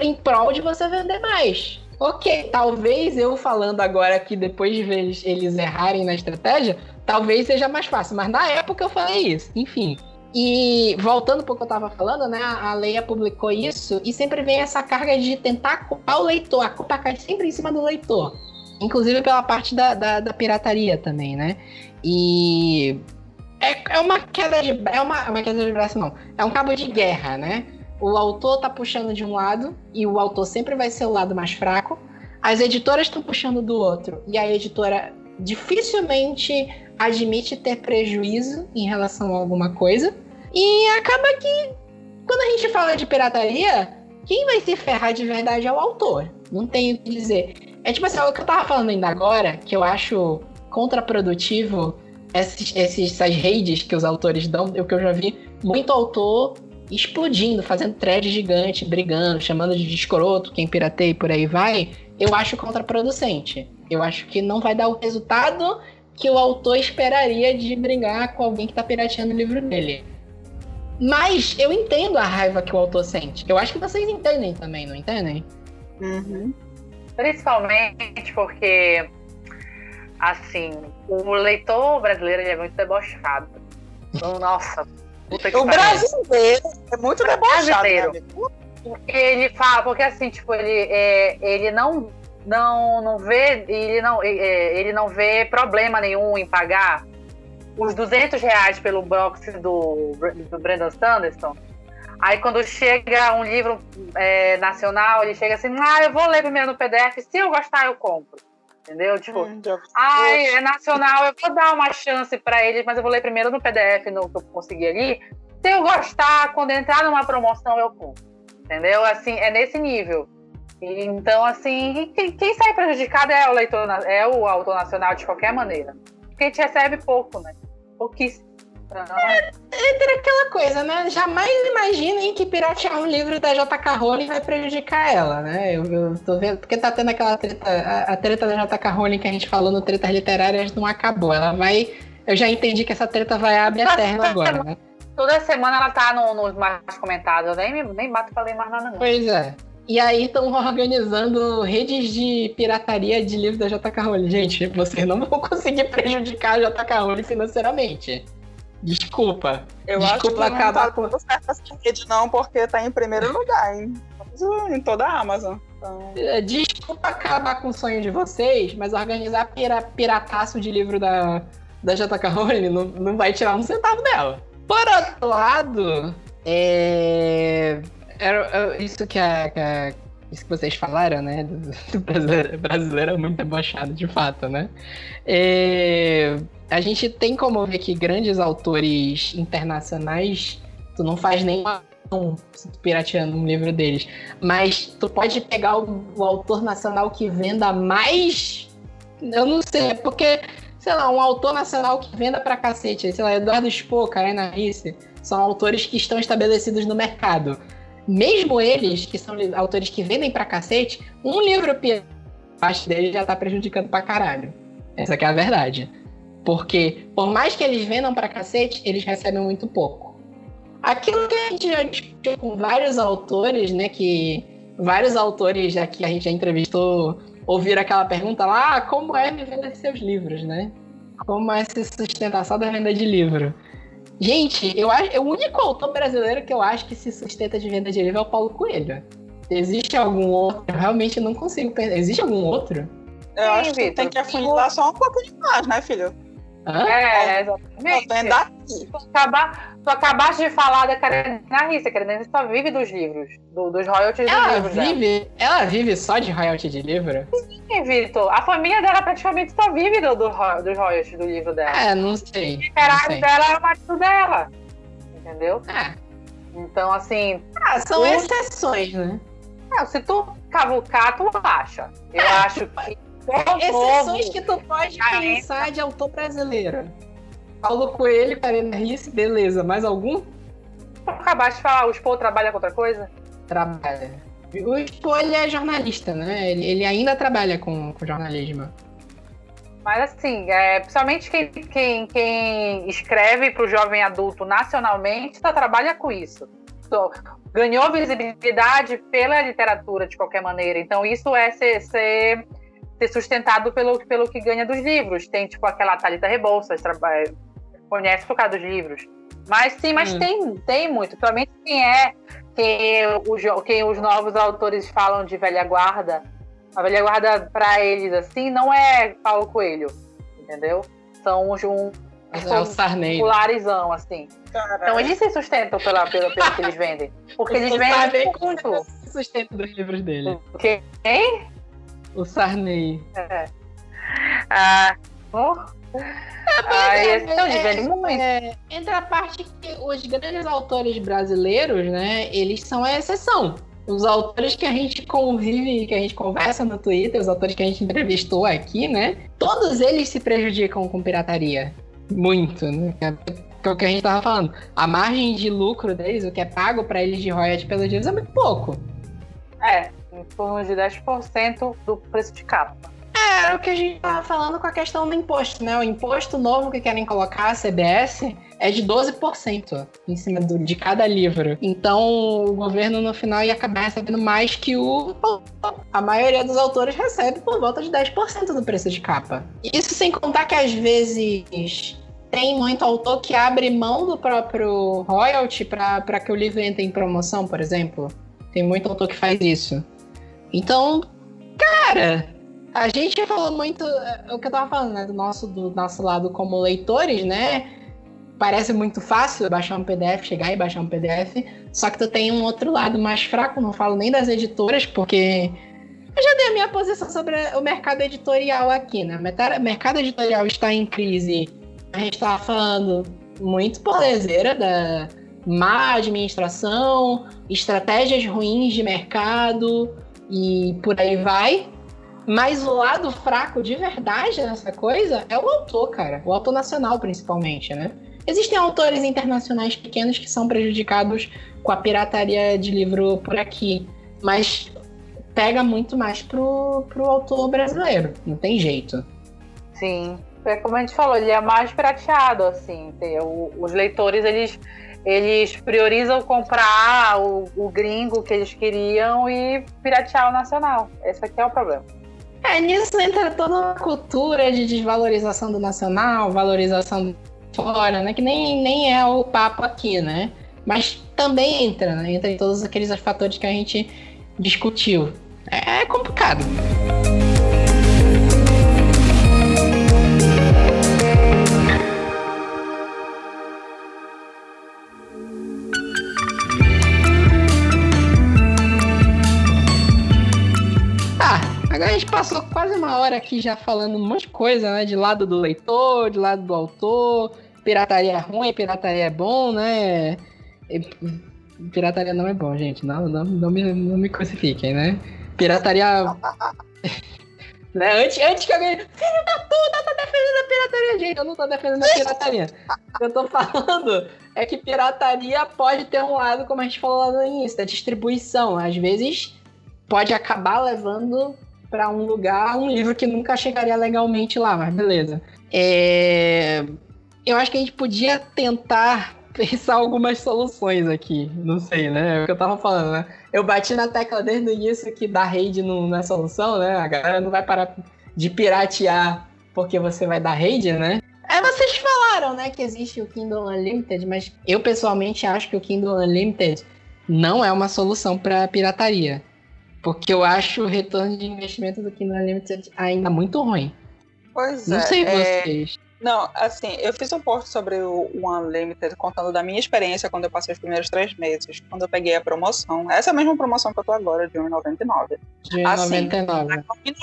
em prol de você vender mais. Ok, talvez eu falando agora aqui, depois de ver eles errarem na estratégia, talvez seja mais fácil. Mas na época eu falei isso. Enfim. E voltando para o que eu estava falando, né? A Leia publicou isso e sempre vem essa carga de tentar culpar o leitor. A culpa cai sempre em cima do leitor. Inclusive pela parte da, da, da pirataria também, né? E é, é uma queda de. É uma, uma queda de braço, não. É um cabo de guerra, né? O autor tá puxando de um lado, e o autor sempre vai ser o lado mais fraco. As editoras estão puxando do outro, e a editora dificilmente admite ter prejuízo em relação a alguma coisa. E acaba que, quando a gente fala de pirataria, quem vai se ferrar de verdade é o autor. Não tenho o que dizer. É tipo assim, o que eu tava falando ainda agora, que eu acho contraprodutivo esses, esses, essas redes que os autores dão, o que eu já vi muito autor explodindo, fazendo thread gigante, brigando, chamando de escroto, quem pirateia e por aí vai, eu acho contraproducente. Eu acho que não vai dar o resultado que o autor esperaria de brigar com alguém que tá pirateando o livro dele. Mas eu entendo a raiva que o autor sente. Eu acho que vocês entendem também, não entendem? Uhum. Principalmente porque, assim, o leitor brasileiro é muito debochado. Então, nossa, puta que O brasileiro é muito debochado. Brasileiro. Porque ele fala, porque assim, tipo, ele, é, ele não, não, não vê, ele não, é, ele não vê problema nenhum em pagar os 200 reais pelo box do, do Brandon Sanderson. Aí quando chega um livro é, nacional, ele chega assim, ah, eu vou ler primeiro no PDF, se eu gostar eu compro. Entendeu? Tipo, hum, ai, é nacional, eu vou dar uma chance para ele, mas eu vou ler primeiro no PDF no que eu consegui ali. Se eu gostar, quando entrar numa promoção, eu compro. Entendeu? Assim, é nesse nível. Então, assim, quem, sai prejudicado é o leitor, é o autor nacional de qualquer maneira. Porque a gente recebe pouco, né? Pouquíssimo. É, é aquela coisa, né? Jamais imaginem que piratear um livro da J.K. Rowling vai prejudicar ela, né? Eu, eu tô vendo, porque tá tendo aquela treta, a, a treta da J.K. Rowling que a gente falou no Tretas Literárias não acabou. Ela vai. Eu já entendi que essa treta vai abrir eterno agora, né? Toda semana ela tá nos no mais comentados. Eu nem, nem bato pra ler mais nada, não. Pois é. E aí estão organizando redes de pirataria de livros da JK Rowling. Gente, vocês não vão conseguir prejudicar a JK Rowling financeiramente. Desculpa. Eu Desculpa acho que acabar não tá com certo essa rede não, porque tá em primeiro lugar, hein? Em toda a Amazon. Então... É, desculpa acabar com o sonho de vocês, mas organizar pira, pirataço de livro da, da JK Rowling não, não vai tirar um centavo dela. Por outro lado, é... Era, isso que a, que a, isso que vocês falaram, né? Do, do brasileiro, brasileiro é muito debochado, de fato, né? É, a gente tem como ver que grandes autores internacionais, tu não faz nem um pirateando um livro deles, mas tu pode pegar o, o autor nacional que venda mais. Eu não sei, é porque sei lá, um autor nacional que venda pra cacete, sei lá, Eduardo Spoh, Karina Risse, são autores que estão estabelecidos no mercado. Mesmo eles, que são autores que vendem pra cacete, um livro acho dele já tá prejudicando pra caralho. Essa é a verdade. Porque, por mais que eles vendam pra cacete, eles recebem muito pouco. Aquilo que a gente já discutiu com vários autores, né, que vários autores que a gente já entrevistou ouvir aquela pergunta lá, ah, como é viver seus livros, né? Como é se sustentar só da venda de livro? Gente, eu acho, o único autor brasileiro que eu acho que se sustenta de venda de livro é o Paulo Coelho. Existe algum outro? Eu realmente não consigo pensar. Existe algum outro? Eu Sim, acho que Victor, tem que afunilar só um pouquinho mais, né, filho? Hã? É, exatamente. Tu, acabar, tu acabaste de falar da Karen Rissa. A Karen só vive dos livros, do, dos royalties ela dos livros. Vive, ela vive só de royalty de livro? Sim, Vitor. A família dela praticamente só vive do, do, dos royalties do livro dela. É, não sei. O caralho dela é o marido dela. Entendeu? É. Então, assim. Ah, são tu... exceções, né? Não, se tu cavucar, tu acha. Eu é, acho que Exceções que tu pode pensar de autor brasileiro. Paulo Coelho, Karina Risse, beleza. Mais algum? Acabaste de falar, o Spo trabalha com outra coisa? Trabalha. O Spo, ele é jornalista, né? Ele, ele ainda trabalha com, com jornalismo. Mas assim, é, principalmente quem, quem, quem escreve para o jovem adulto nacionalmente só trabalha com isso. So, ganhou visibilidade pela literatura de qualquer maneira. Então isso é ser, ser, sustentado pelo, pelo que ganha dos livros. Tem tipo aquela Thalita Rebouças, trabalha, conhece por causa dos livros. Mas sim, mas hum. tem, tem muito. Principalmente quem é, quem, os, quem os novos autores falam de velha guarda a velha guarda para eles, assim, não é Paulo Coelho, entendeu? São os um, é popularizão, assim. Caralho. Então eles se sustentam pela, pela, pelo que eles vendem. Porque eles vendem sustenta dos livros dele. Quem? O Sarney. É. Ah, oh. Ah, é, esse é, é, muito. É, entra a parte que os grandes autores brasileiros, né, eles são a exceção os autores que a gente convive, que a gente conversa no Twitter, os autores que a gente entrevistou aqui, né? Todos eles se prejudicam com pirataria. Muito, né? Que é o que a gente tava falando. A margem de lucro deles, o que é pago para eles de royalties pelos livros é muito pouco. É, em torno de 10% do preço de capa. É, era o que a gente tava falando com a questão do imposto, né? O imposto novo que querem colocar, a CBS, é de 12% em cima do, de cada livro. Então, o governo no final ia acabar recebendo mais que o. A maioria dos autores recebe por volta de 10% do preço de capa. Isso sem contar que às vezes tem muito autor que abre mão do próprio royalty para que o livro entre em promoção, por exemplo. Tem muito autor que faz isso. Então, cara, a gente falou muito, é, o que eu tava falando, né, do nosso, do nosso lado como leitores, né? Parece muito fácil baixar um PDF, chegar e baixar um PDF, só que tu tem um outro lado mais fraco, não falo nem das editoras, porque eu já dei a minha posição sobre o mercado editorial aqui, né? O mercado editorial está em crise. A gente estava falando muito por lezeira da má administração, estratégias ruins de mercado e por aí vai. Mas o lado fraco de verdade nessa coisa é o autor, cara. O autor nacional, principalmente, né? Existem autores internacionais pequenos que são prejudicados com a pirataria de livro por aqui. Mas pega muito mais pro, pro autor brasileiro. Não tem jeito. Sim. É como a gente falou, ele é mais pirateado, assim. os leitores, eles eles priorizam comprar o, o, gringo que eles queriam e piratear o nacional. Esse aqui é o problema. É, nisso entra toda uma cultura de desvalorização do nacional, valorização fora, né? Que nem, nem é o papo aqui, né? Mas também entra, né? Entra em todos aqueles fatores que a gente discutiu. É complicado. Agora a gente passou quase uma hora aqui já falando um monte de coisa, né? De lado do leitor, de lado do autor. Pirataria é ruim, pirataria é bom, né? Pirataria não é bom, gente. Não, não, não, me, não me crucifiquem, né? Pirataria. né? Antes, antes que alguém. Filho da puta, tá defendendo a pirataria, gente. Eu não tô defendendo a pirataria. eu tô falando é que pirataria pode ter um lado, como a gente falou lá no início, da distribuição. Às vezes pode acabar levando para um lugar um livro que nunca chegaria legalmente lá, mas beleza. É... Eu acho que a gente podia tentar pensar algumas soluções aqui. Não sei, né? É o que eu tava falando, né? Eu bati na tecla desde o início que dar raid não é solução, né? A galera não vai parar de piratear porque você vai dar raid, né? É, vocês falaram, né, que existe o Kindle Unlimited, mas eu pessoalmente acho que o Kindle Unlimited não é uma solução para pirataria. Porque eu acho o retorno de investimento do Kindle Unlimited ainda muito ruim. Pois Não é. Não sei é... vocês. Não, assim, eu fiz um post sobre o Unlimited contando da minha experiência quando eu passei os primeiros três meses, quando eu peguei a promoção. Essa é mesma promoção que eu tô agora, de R$1,99. De R$1,99. Assim,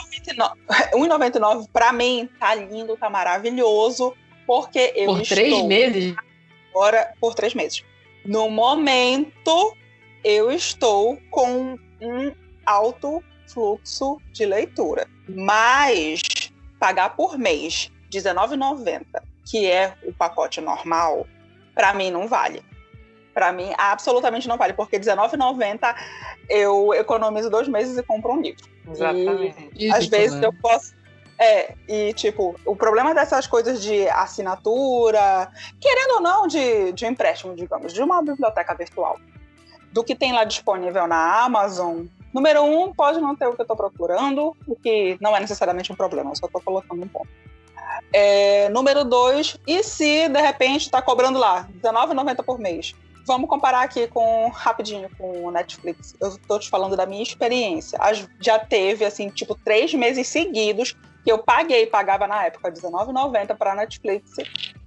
R$1,99 pra mim tá lindo, tá maravilhoso, porque eu Por três meses? Agora, por três meses. No momento, eu estou com um alto fluxo de leitura. Mas pagar por mês R$19,90, que é o pacote normal, para mim não vale. Para mim, absolutamente não vale, porque R$19,90 eu economizo dois meses e compro um livro. Exatamente. E, às vezes eu posso É, e tipo, o problema dessas coisas de assinatura, querendo ou não, de, de empréstimo, digamos, de uma biblioteca virtual, do que tem lá disponível na Amazon, número um, pode não ter o que eu estou procurando, o que não é necessariamente um problema, eu só estou colocando um ponto. É, número dois, e se de repente está cobrando lá R$19,90 por mês? Vamos comparar aqui com rapidinho com o Netflix. Eu estou te falando da minha experiência. Já teve assim, tipo, três meses seguidos que eu paguei, pagava na época R$19,90 para Netflix.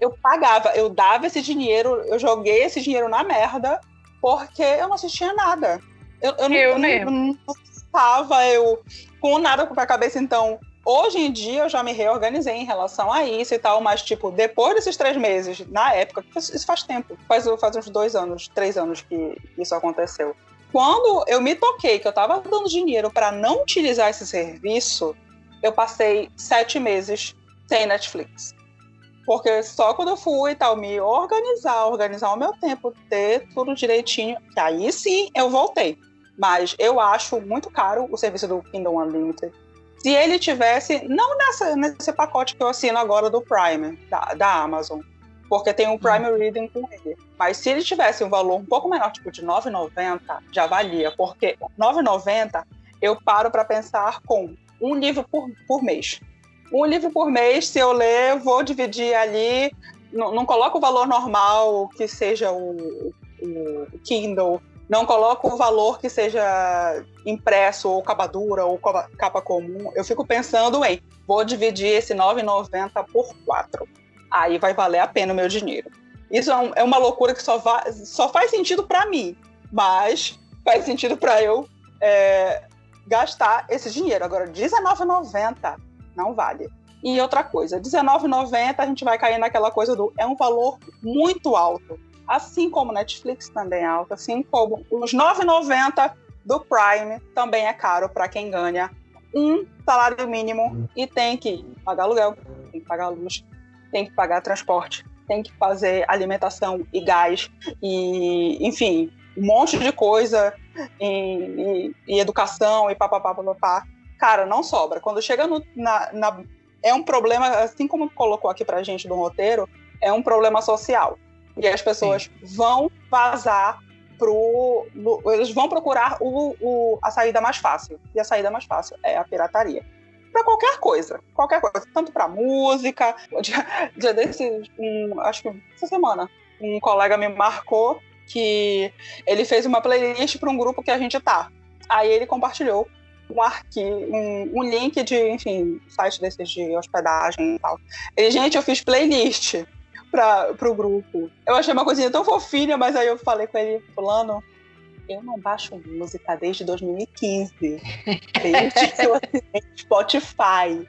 Eu pagava, eu dava esse dinheiro, eu joguei esse dinheiro na merda, porque eu não assistia nada. Eu, eu, eu não, mesmo. não, não estava eu com nada com a cabeça, então Hoje em dia eu já me reorganizei em relação a isso e tal, mas, tipo, depois desses três meses, na época, isso faz tempo, faz, faz uns dois anos, três anos que isso aconteceu. Quando eu me toquei que eu tava dando dinheiro para não utilizar esse serviço, eu passei sete meses sem Netflix. Porque só quando eu fui tal, me organizar, organizar o meu tempo, ter tudo direitinho, que aí sim eu voltei. Mas eu acho muito caro o serviço do Kingdom Unlimited se ele tivesse, não nessa, nesse pacote que eu assino agora do Prime, da, da Amazon, porque tem um Prime uhum. Reading com ele. Mas se ele tivesse um valor um pouco menor, tipo de 9,90, já valia, porque 9,90 eu paro para pensar com um livro por, por mês. Um livro por mês, se eu ler, vou dividir ali, não, não coloco o valor normal, que seja o, o Kindle, não coloco o valor que seja impresso ou capa dura ou capa comum. Eu fico pensando em vou dividir esse 9,90 por 4. Aí vai valer a pena o meu dinheiro. Isso é, um, é uma loucura que só, vai, só faz sentido para mim, mas faz sentido para eu é, gastar esse dinheiro. Agora, R$19,90 não vale. E outra coisa, R$19,90 a gente vai cair naquela coisa do é um valor muito alto assim como Netflix também é alto, assim como os 9,90 do Prime também é caro para quem ganha um salário mínimo e tem que pagar aluguel, tem que pagar luz, tem que pagar transporte, tem que fazer alimentação e gás e, enfim, um monte de coisa e, e, e educação e papapá, papapá. Cara, não sobra. Quando chega no, na, na, É um problema, assim como colocou aqui pra gente no roteiro, é um problema social. E as pessoas Sim. vão vazar pro. Eles vão procurar o, o, a saída mais fácil. E a saída mais fácil é a pirataria. Para qualquer coisa. Qualquer coisa. Tanto para música. Dia, dia desse, um, acho que essa semana, um colega me marcou que ele fez uma playlist para um grupo que a gente tá. Aí ele compartilhou um arquivo, um, um, link de, enfim, site desses de hospedagem e tal. Ele, gente, eu fiz playlist pra, pro grupo. Eu achei uma coisinha tão fofinha, mas aí eu falei com ele, fulano, eu não baixo música desde 2015. Desde que eu assinei Spotify.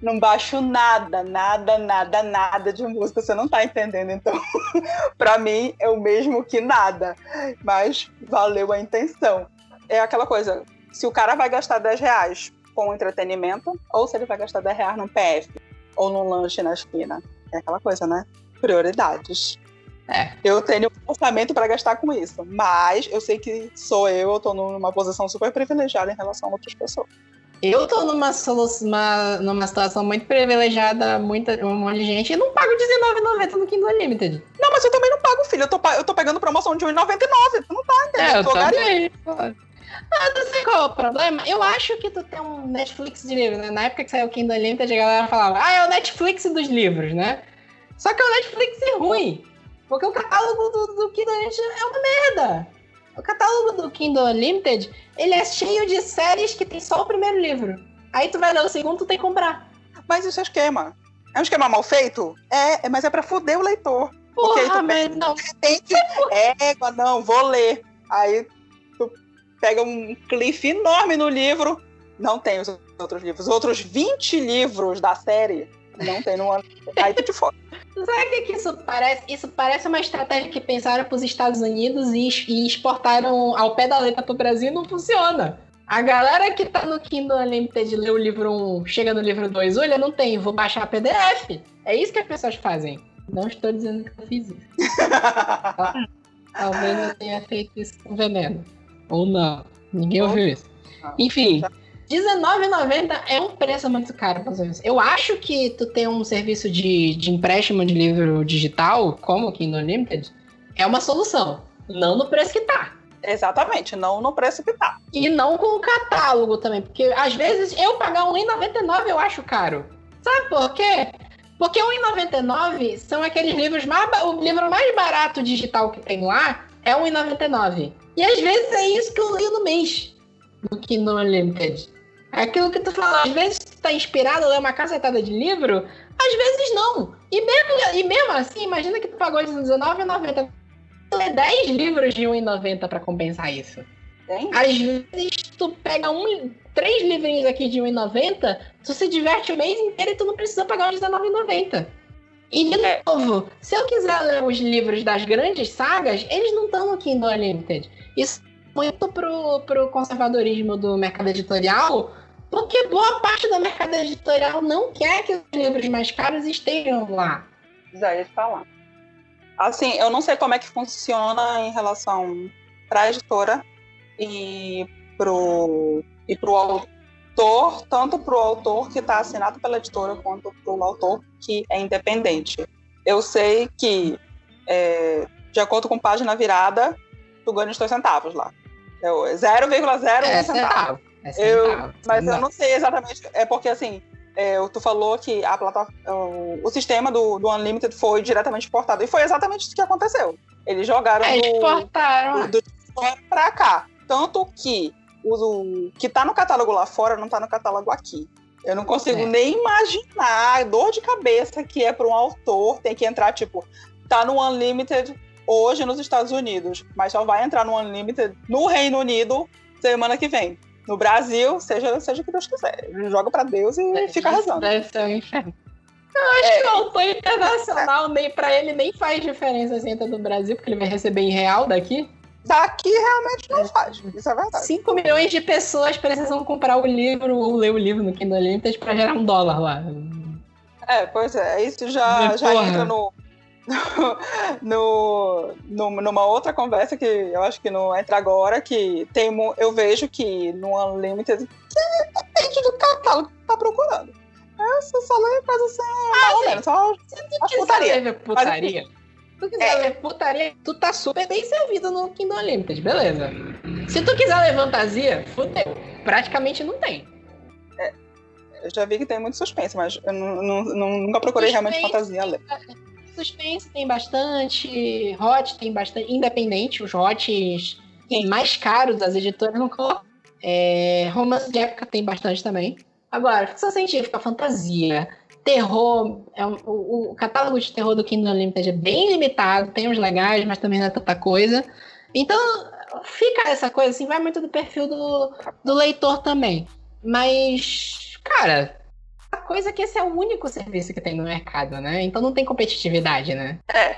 Não baixo nada, nada, nada, nada de música. Você não tá entendendo. Então, para mim, é o mesmo que nada. Mas valeu a intenção. É aquela coisa. Se o cara vai gastar 10 reais com entretenimento, ou se ele vai gastar 10 reais num PF, ou num lanche na esquina. É aquela coisa, né? Prioridades. É. Eu tenho um orçamento para gastar com isso, mas eu sei que sou eu, eu tô numa posição super privilegiada em relação a outras pessoas. Eu tô numa, numa, numa situação muito privilegiada, muita, um monte de gente, e não pago R$19,90 no Kindle Unlimited. Não, mas eu também não pago, filho. Eu tô, eu tô pegando promoção de R$1,99. Tu não tá entendendo? É, eu, tô também. Ah, não sei qual é o problema. Eu acho que tu tem um Netflix de livros, né? Na época que saiu o Kindle Unlimited, a galera falava, ah, é o Netflix dos livros, né? Só que o Netflix é ruim. Porque o catálogo do, do Kindle Unlimited é uma merda. O catálogo do Kindle Unlimited, ele é cheio de séries que tem só o primeiro livro. Aí tu vai ler o segundo, tu tem que comprar. Mas isso é esquema. É um esquema mal feito? É, mas é pra foder o leitor. Porra, Porque tu mas não. De repente, é, não, vou ler. Aí tu pega um cliff enorme no livro. Não tem os outros livros. Os outros 20 livros da série não tem no ano. Aí tu te foda. Sabe o que isso parece? Isso parece uma estratégia que pensaram para os Estados Unidos e, e exportaram ao pé da letra para o Brasil e não funciona. A galera que tá no Kindle Unlimited lê o livro 1, chega no livro 2, olha, não tem, vou baixar PDF. É isso que as pessoas fazem. Não estou dizendo que eu fiz isso. Talvez eu tenha feito isso com veneno. Ou não. Ninguém ouviu isso. Enfim. R$19,90 é um preço muito caro pra serviço. Eu acho que tu ter um serviço de, de empréstimo de livro digital, como o Kindle Unlimited, é uma solução. Não no preço que tá. Exatamente, não no preço que tá. E não com o catálogo também. Porque às vezes eu pagar R$1,99 eu acho caro. Sabe por quê? Porque R$1,99 são aqueles livros mais. O livro mais barato digital que tem lá é R$1,99. E às vezes é isso que eu leio no mês. Do Kindle Unlimited. É aquilo que tu falou, às vezes tu tá inspirado a ler uma cacetada de livro, às vezes não. E mesmo, e mesmo assim, imagina que tu pagou R$19,90 ler 10 livros de 1,90 para compensar isso. Tem? Às vezes tu pega um, três livrinhos aqui de 1,90, tu se diverte o mês inteiro e tu não precisa pagar os R$19,90. E de é. novo, se eu quiser ler os livros das grandes sagas, eles não estão no Kindle Unlimited. Isso é muito pro, pro conservadorismo do mercado editorial, porque boa parte do mercado editorial não quer que os livros mais caros estejam lá. Já ia falar. Assim, eu não sei como é que funciona em relação para a editora e pro e pro autor, tanto pro autor que está assinado pela editora quanto pro autor que é independente. Eu sei que é, de acordo com página virada, tu ganha os teus centavos lá. 0,01 é, centavo. É. Eu, mas eu não sei exatamente. É porque assim, é, tu falou que a plataforma, o, o sistema do, do, Unlimited foi diretamente exportado. E foi exatamente isso que aconteceu. Eles jogaram é, do, exportaram. do, do para cá. Tanto que o, o que está no catálogo lá fora não está no catálogo aqui. Eu não consigo é. nem imaginar a dor de cabeça que é para um autor ter que entrar, tipo, tá no Unlimited hoje nos Estados Unidos, mas só vai entrar no Unlimited no Reino Unido semana que vem no Brasil, seja, seja o que Deus quiser. Joga para Deus e é, fica rezando. Deve ser um inferno. Eu acho é, que o autor internacional, nem para ele, nem faz diferença se entra do Brasil, porque ele vai receber em real daqui. Daqui realmente não faz, isso é verdade. 5 milhões de pessoas precisam comprar o livro ou ler o livro no Kindle Unlimited para gerar um dólar lá. É, pois é, isso já, já entra no, no, no, numa outra conversa que eu acho que não entra agora, que tem, eu vejo que no Unlimited depende do catálogo que tá procurando. Você só lê coisa assim, ah, ou menos, só as putaria. Ler putaria. se tu quiser é. ler putaria, tu tá super bem servido no Kindle Unlimited, beleza. Se tu quiser ler fantasia, fudeu. Praticamente não tem. É, eu já vi que tem muito suspense, mas eu não, não, nunca procurei suspense, realmente fantasia ler. Suspense tem bastante, hot tem bastante, independente, os hots mais caros das editoras não colocam. É, romance de época tem bastante também. Agora, ficção científica, fantasia, terror, é o, o, catálogo de terror do Kindle Unlimited é bem limitado, tem uns legais, mas também não é tanta coisa. Então, fica essa coisa assim, vai muito do perfil do, do leitor também. Mas, cara, a coisa é que esse é o único serviço que tem no mercado, né? Então não tem competitividade, né? É.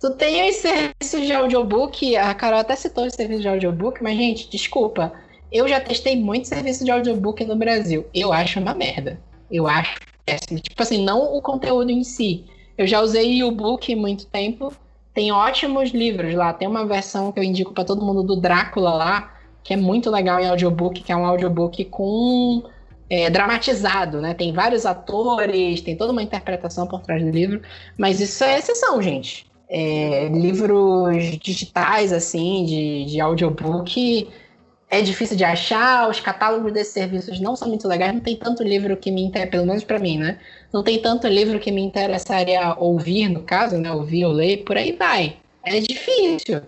Tu tem os serviços de audiobook, a Carol até citou os serviços de audiobook, mas, gente, desculpa. Eu já testei muito serviço de audiobook no Brasil. Eu acho uma merda. Eu acho péssimo. Tipo assim, não o conteúdo em si. Eu já usei o book muito tempo. Tem ótimos livros lá. Tem uma versão que eu indico para todo mundo do Drácula lá que é muito legal em audiobook, que é um audiobook com é, dramatizado, né? Tem vários atores, tem toda uma interpretação por trás do livro, mas isso é exceção, gente. É, livros digitais, assim, de, de audiobook, é difícil de achar, os catálogos desses serviços não são muito legais, não tem tanto livro que me interessa, pelo menos para mim, né? Não tem tanto livro que me interessaria ouvir, no caso, né? Ouvir ou ler, por aí vai. É difícil.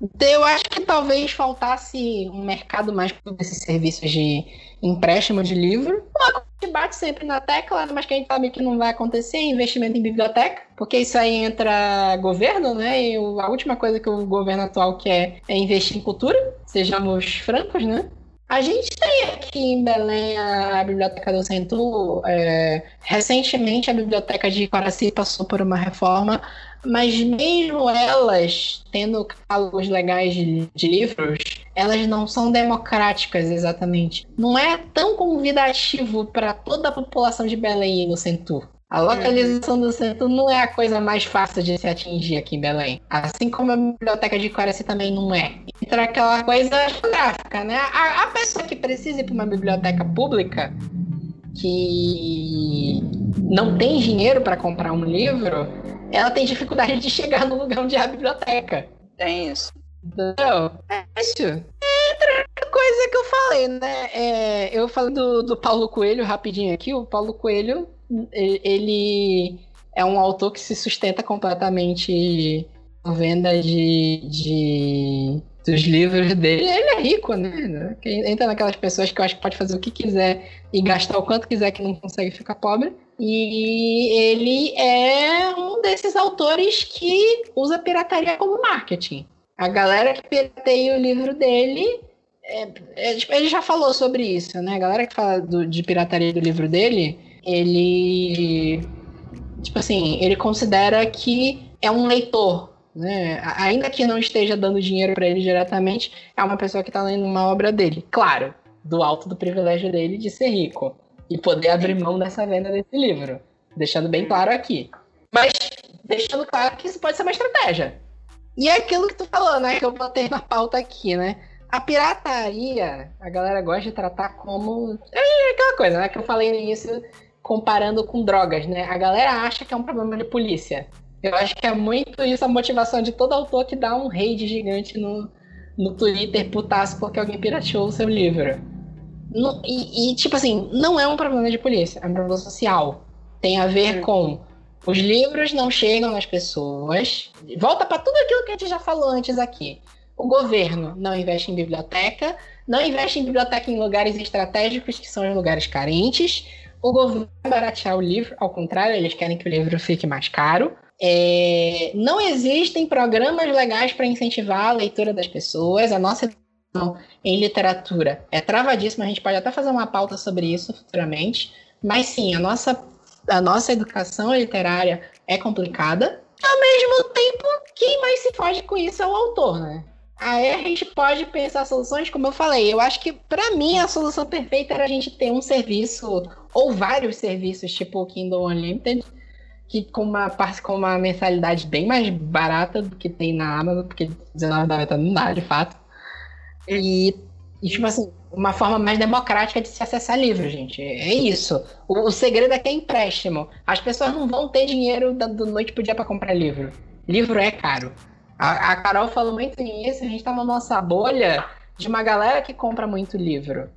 Então, eu acho que talvez faltasse um mercado mais desses serviços de empréstimo de livro. A gente bate sempre na tecla, mas que a gente sabe que não vai acontecer é investimento em biblioteca, porque isso aí entra governo, né? E a última coisa que o governo atual quer é investir em cultura, sejamos francos, né? A gente tem aqui em Belém a Biblioteca do Centro. É, recentemente, a Biblioteca de Coraci passou por uma reforma mas mesmo elas, tendo catálogos legais de, de, livros, elas não são democráticas exatamente. Não é tão convidativo para toda a população de Belém e no Centur. A localização do centro não é a coisa mais fácil de se atingir aqui em Belém. Assim como a biblioteca de Coraci também não é. Entra aquela coisa geográfica, né? A, a pessoa que precisa ir para uma biblioteca pública, que não tem dinheiro para comprar um livro, ela tem dificuldade de chegar no lugar onde é a biblioteca. Tem isso. Entendeu? É isso. Entra coisa que eu falei, né? É, eu falei do, do Paulo Coelho rapidinho aqui. O Paulo Coelho ele é um autor que se sustenta completamente com venda de, de dos livros dele. Ele é rico, né? Entra naquelas pessoas que eu acho que pode fazer o que quiser e gastar o quanto quiser que não consegue ficar pobre. E ele é um desses autores que usa pirataria como marketing. A galera que pirateia o livro dele. É, é, ele já falou sobre isso, né? A galera que fala do, de pirataria do livro dele ele tipo assim, ele considera que é um leitor, né? Ainda que não esteja dando dinheiro para ele diretamente, é uma pessoa que está lendo uma obra dele. Claro, do alto do privilégio dele de ser rico e poder abrir mão dessa venda desse livro, deixando bem claro aqui. Mas deixando claro que isso pode ser uma estratégia. E é aquilo que tu falou, né? Que eu botei na pauta aqui, né? A pirataria, a galera gosta de tratar como. É aquela coisa, né? Que eu falei no início comparando com drogas, né? A galera acha que é um problema de polícia. Eu acho que é muito isso a motivação de todo autor que dá um raid gigante no, no Twitter putaço porque alguém pirateou o seu livro. No, e, e, tipo assim, não é um problema de polícia, é um problema social. Tem a ver com os livros não chegam nas pessoas. Volta para tudo aquilo que a gente já falou antes aqui. O governo não investe em biblioteca, não investe em biblioteca em lugares estratégicos que são os lugares carentes o governo vai baratear o livro, ao contrário, eles querem que o livro fique mais caro. É, não existem programas legais para incentivar a leitura das pessoas. A nossa educação em literatura é travadíssima. A gente pode até fazer uma pauta sobre isso futuramente. Mas sim, a nossa, a nossa educação literária é complicada. Ao mesmo tempo, quem mais se foge com isso é o autor, né? Aí a gente pode pensar soluções, como eu falei. Eu acho que, para mim, a solução perfeita era a gente ter um serviço, ou vários serviços, tipo o Kindle Unlimited, que com uma, com uma mensalidade bem mais barata do que tem na Amazon, porque R$19,90 não dá, de fato. E, e, tipo assim, uma forma mais democrática de se acessar livros, gente. É isso. O, o segredo aqui é empréstimo. As pessoas não vão ter dinheiro da, do noite pro dia para comprar livro. Livro é caro. A, a Carol falou muito nisso, a gente tá na nossa bolha de uma galera que compra muito livro.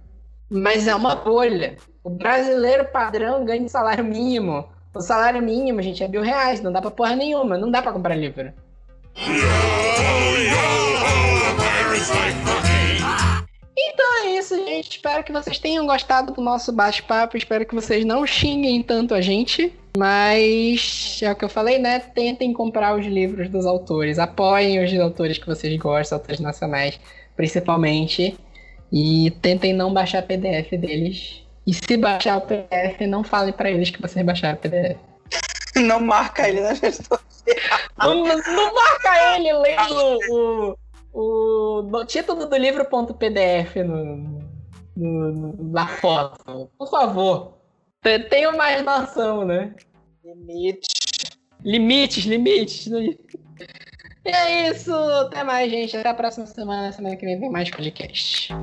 Mas é uma bolha. O brasileiro padrão ganha salário mínimo. O salário mínimo, gente, é mil reais. Não dá pra porra nenhuma. Não dá pra comprar livro. Então é isso, gente. Espero que vocês tenham gostado do nosso bate-papo. Espero que vocês não xinguem tanto a gente. Mas é o que eu falei, né? Tentem comprar os livros dos autores. Apoiem os autores que vocês gostam, autores nacionais, principalmente. E tentem não baixar PDF deles. E se baixar o PDF, não falem para eles que vocês baixaram o PDF. Não marca ele redes sociais. Não, não marca ele lendo o, o, título do livro.pdf no, no, na foto. Por favor. Tenham mais noção, né? Limites. Limites, limites. E é isso. Até mais, gente. Até a próxima semana. Semana que vem tem mais podcast.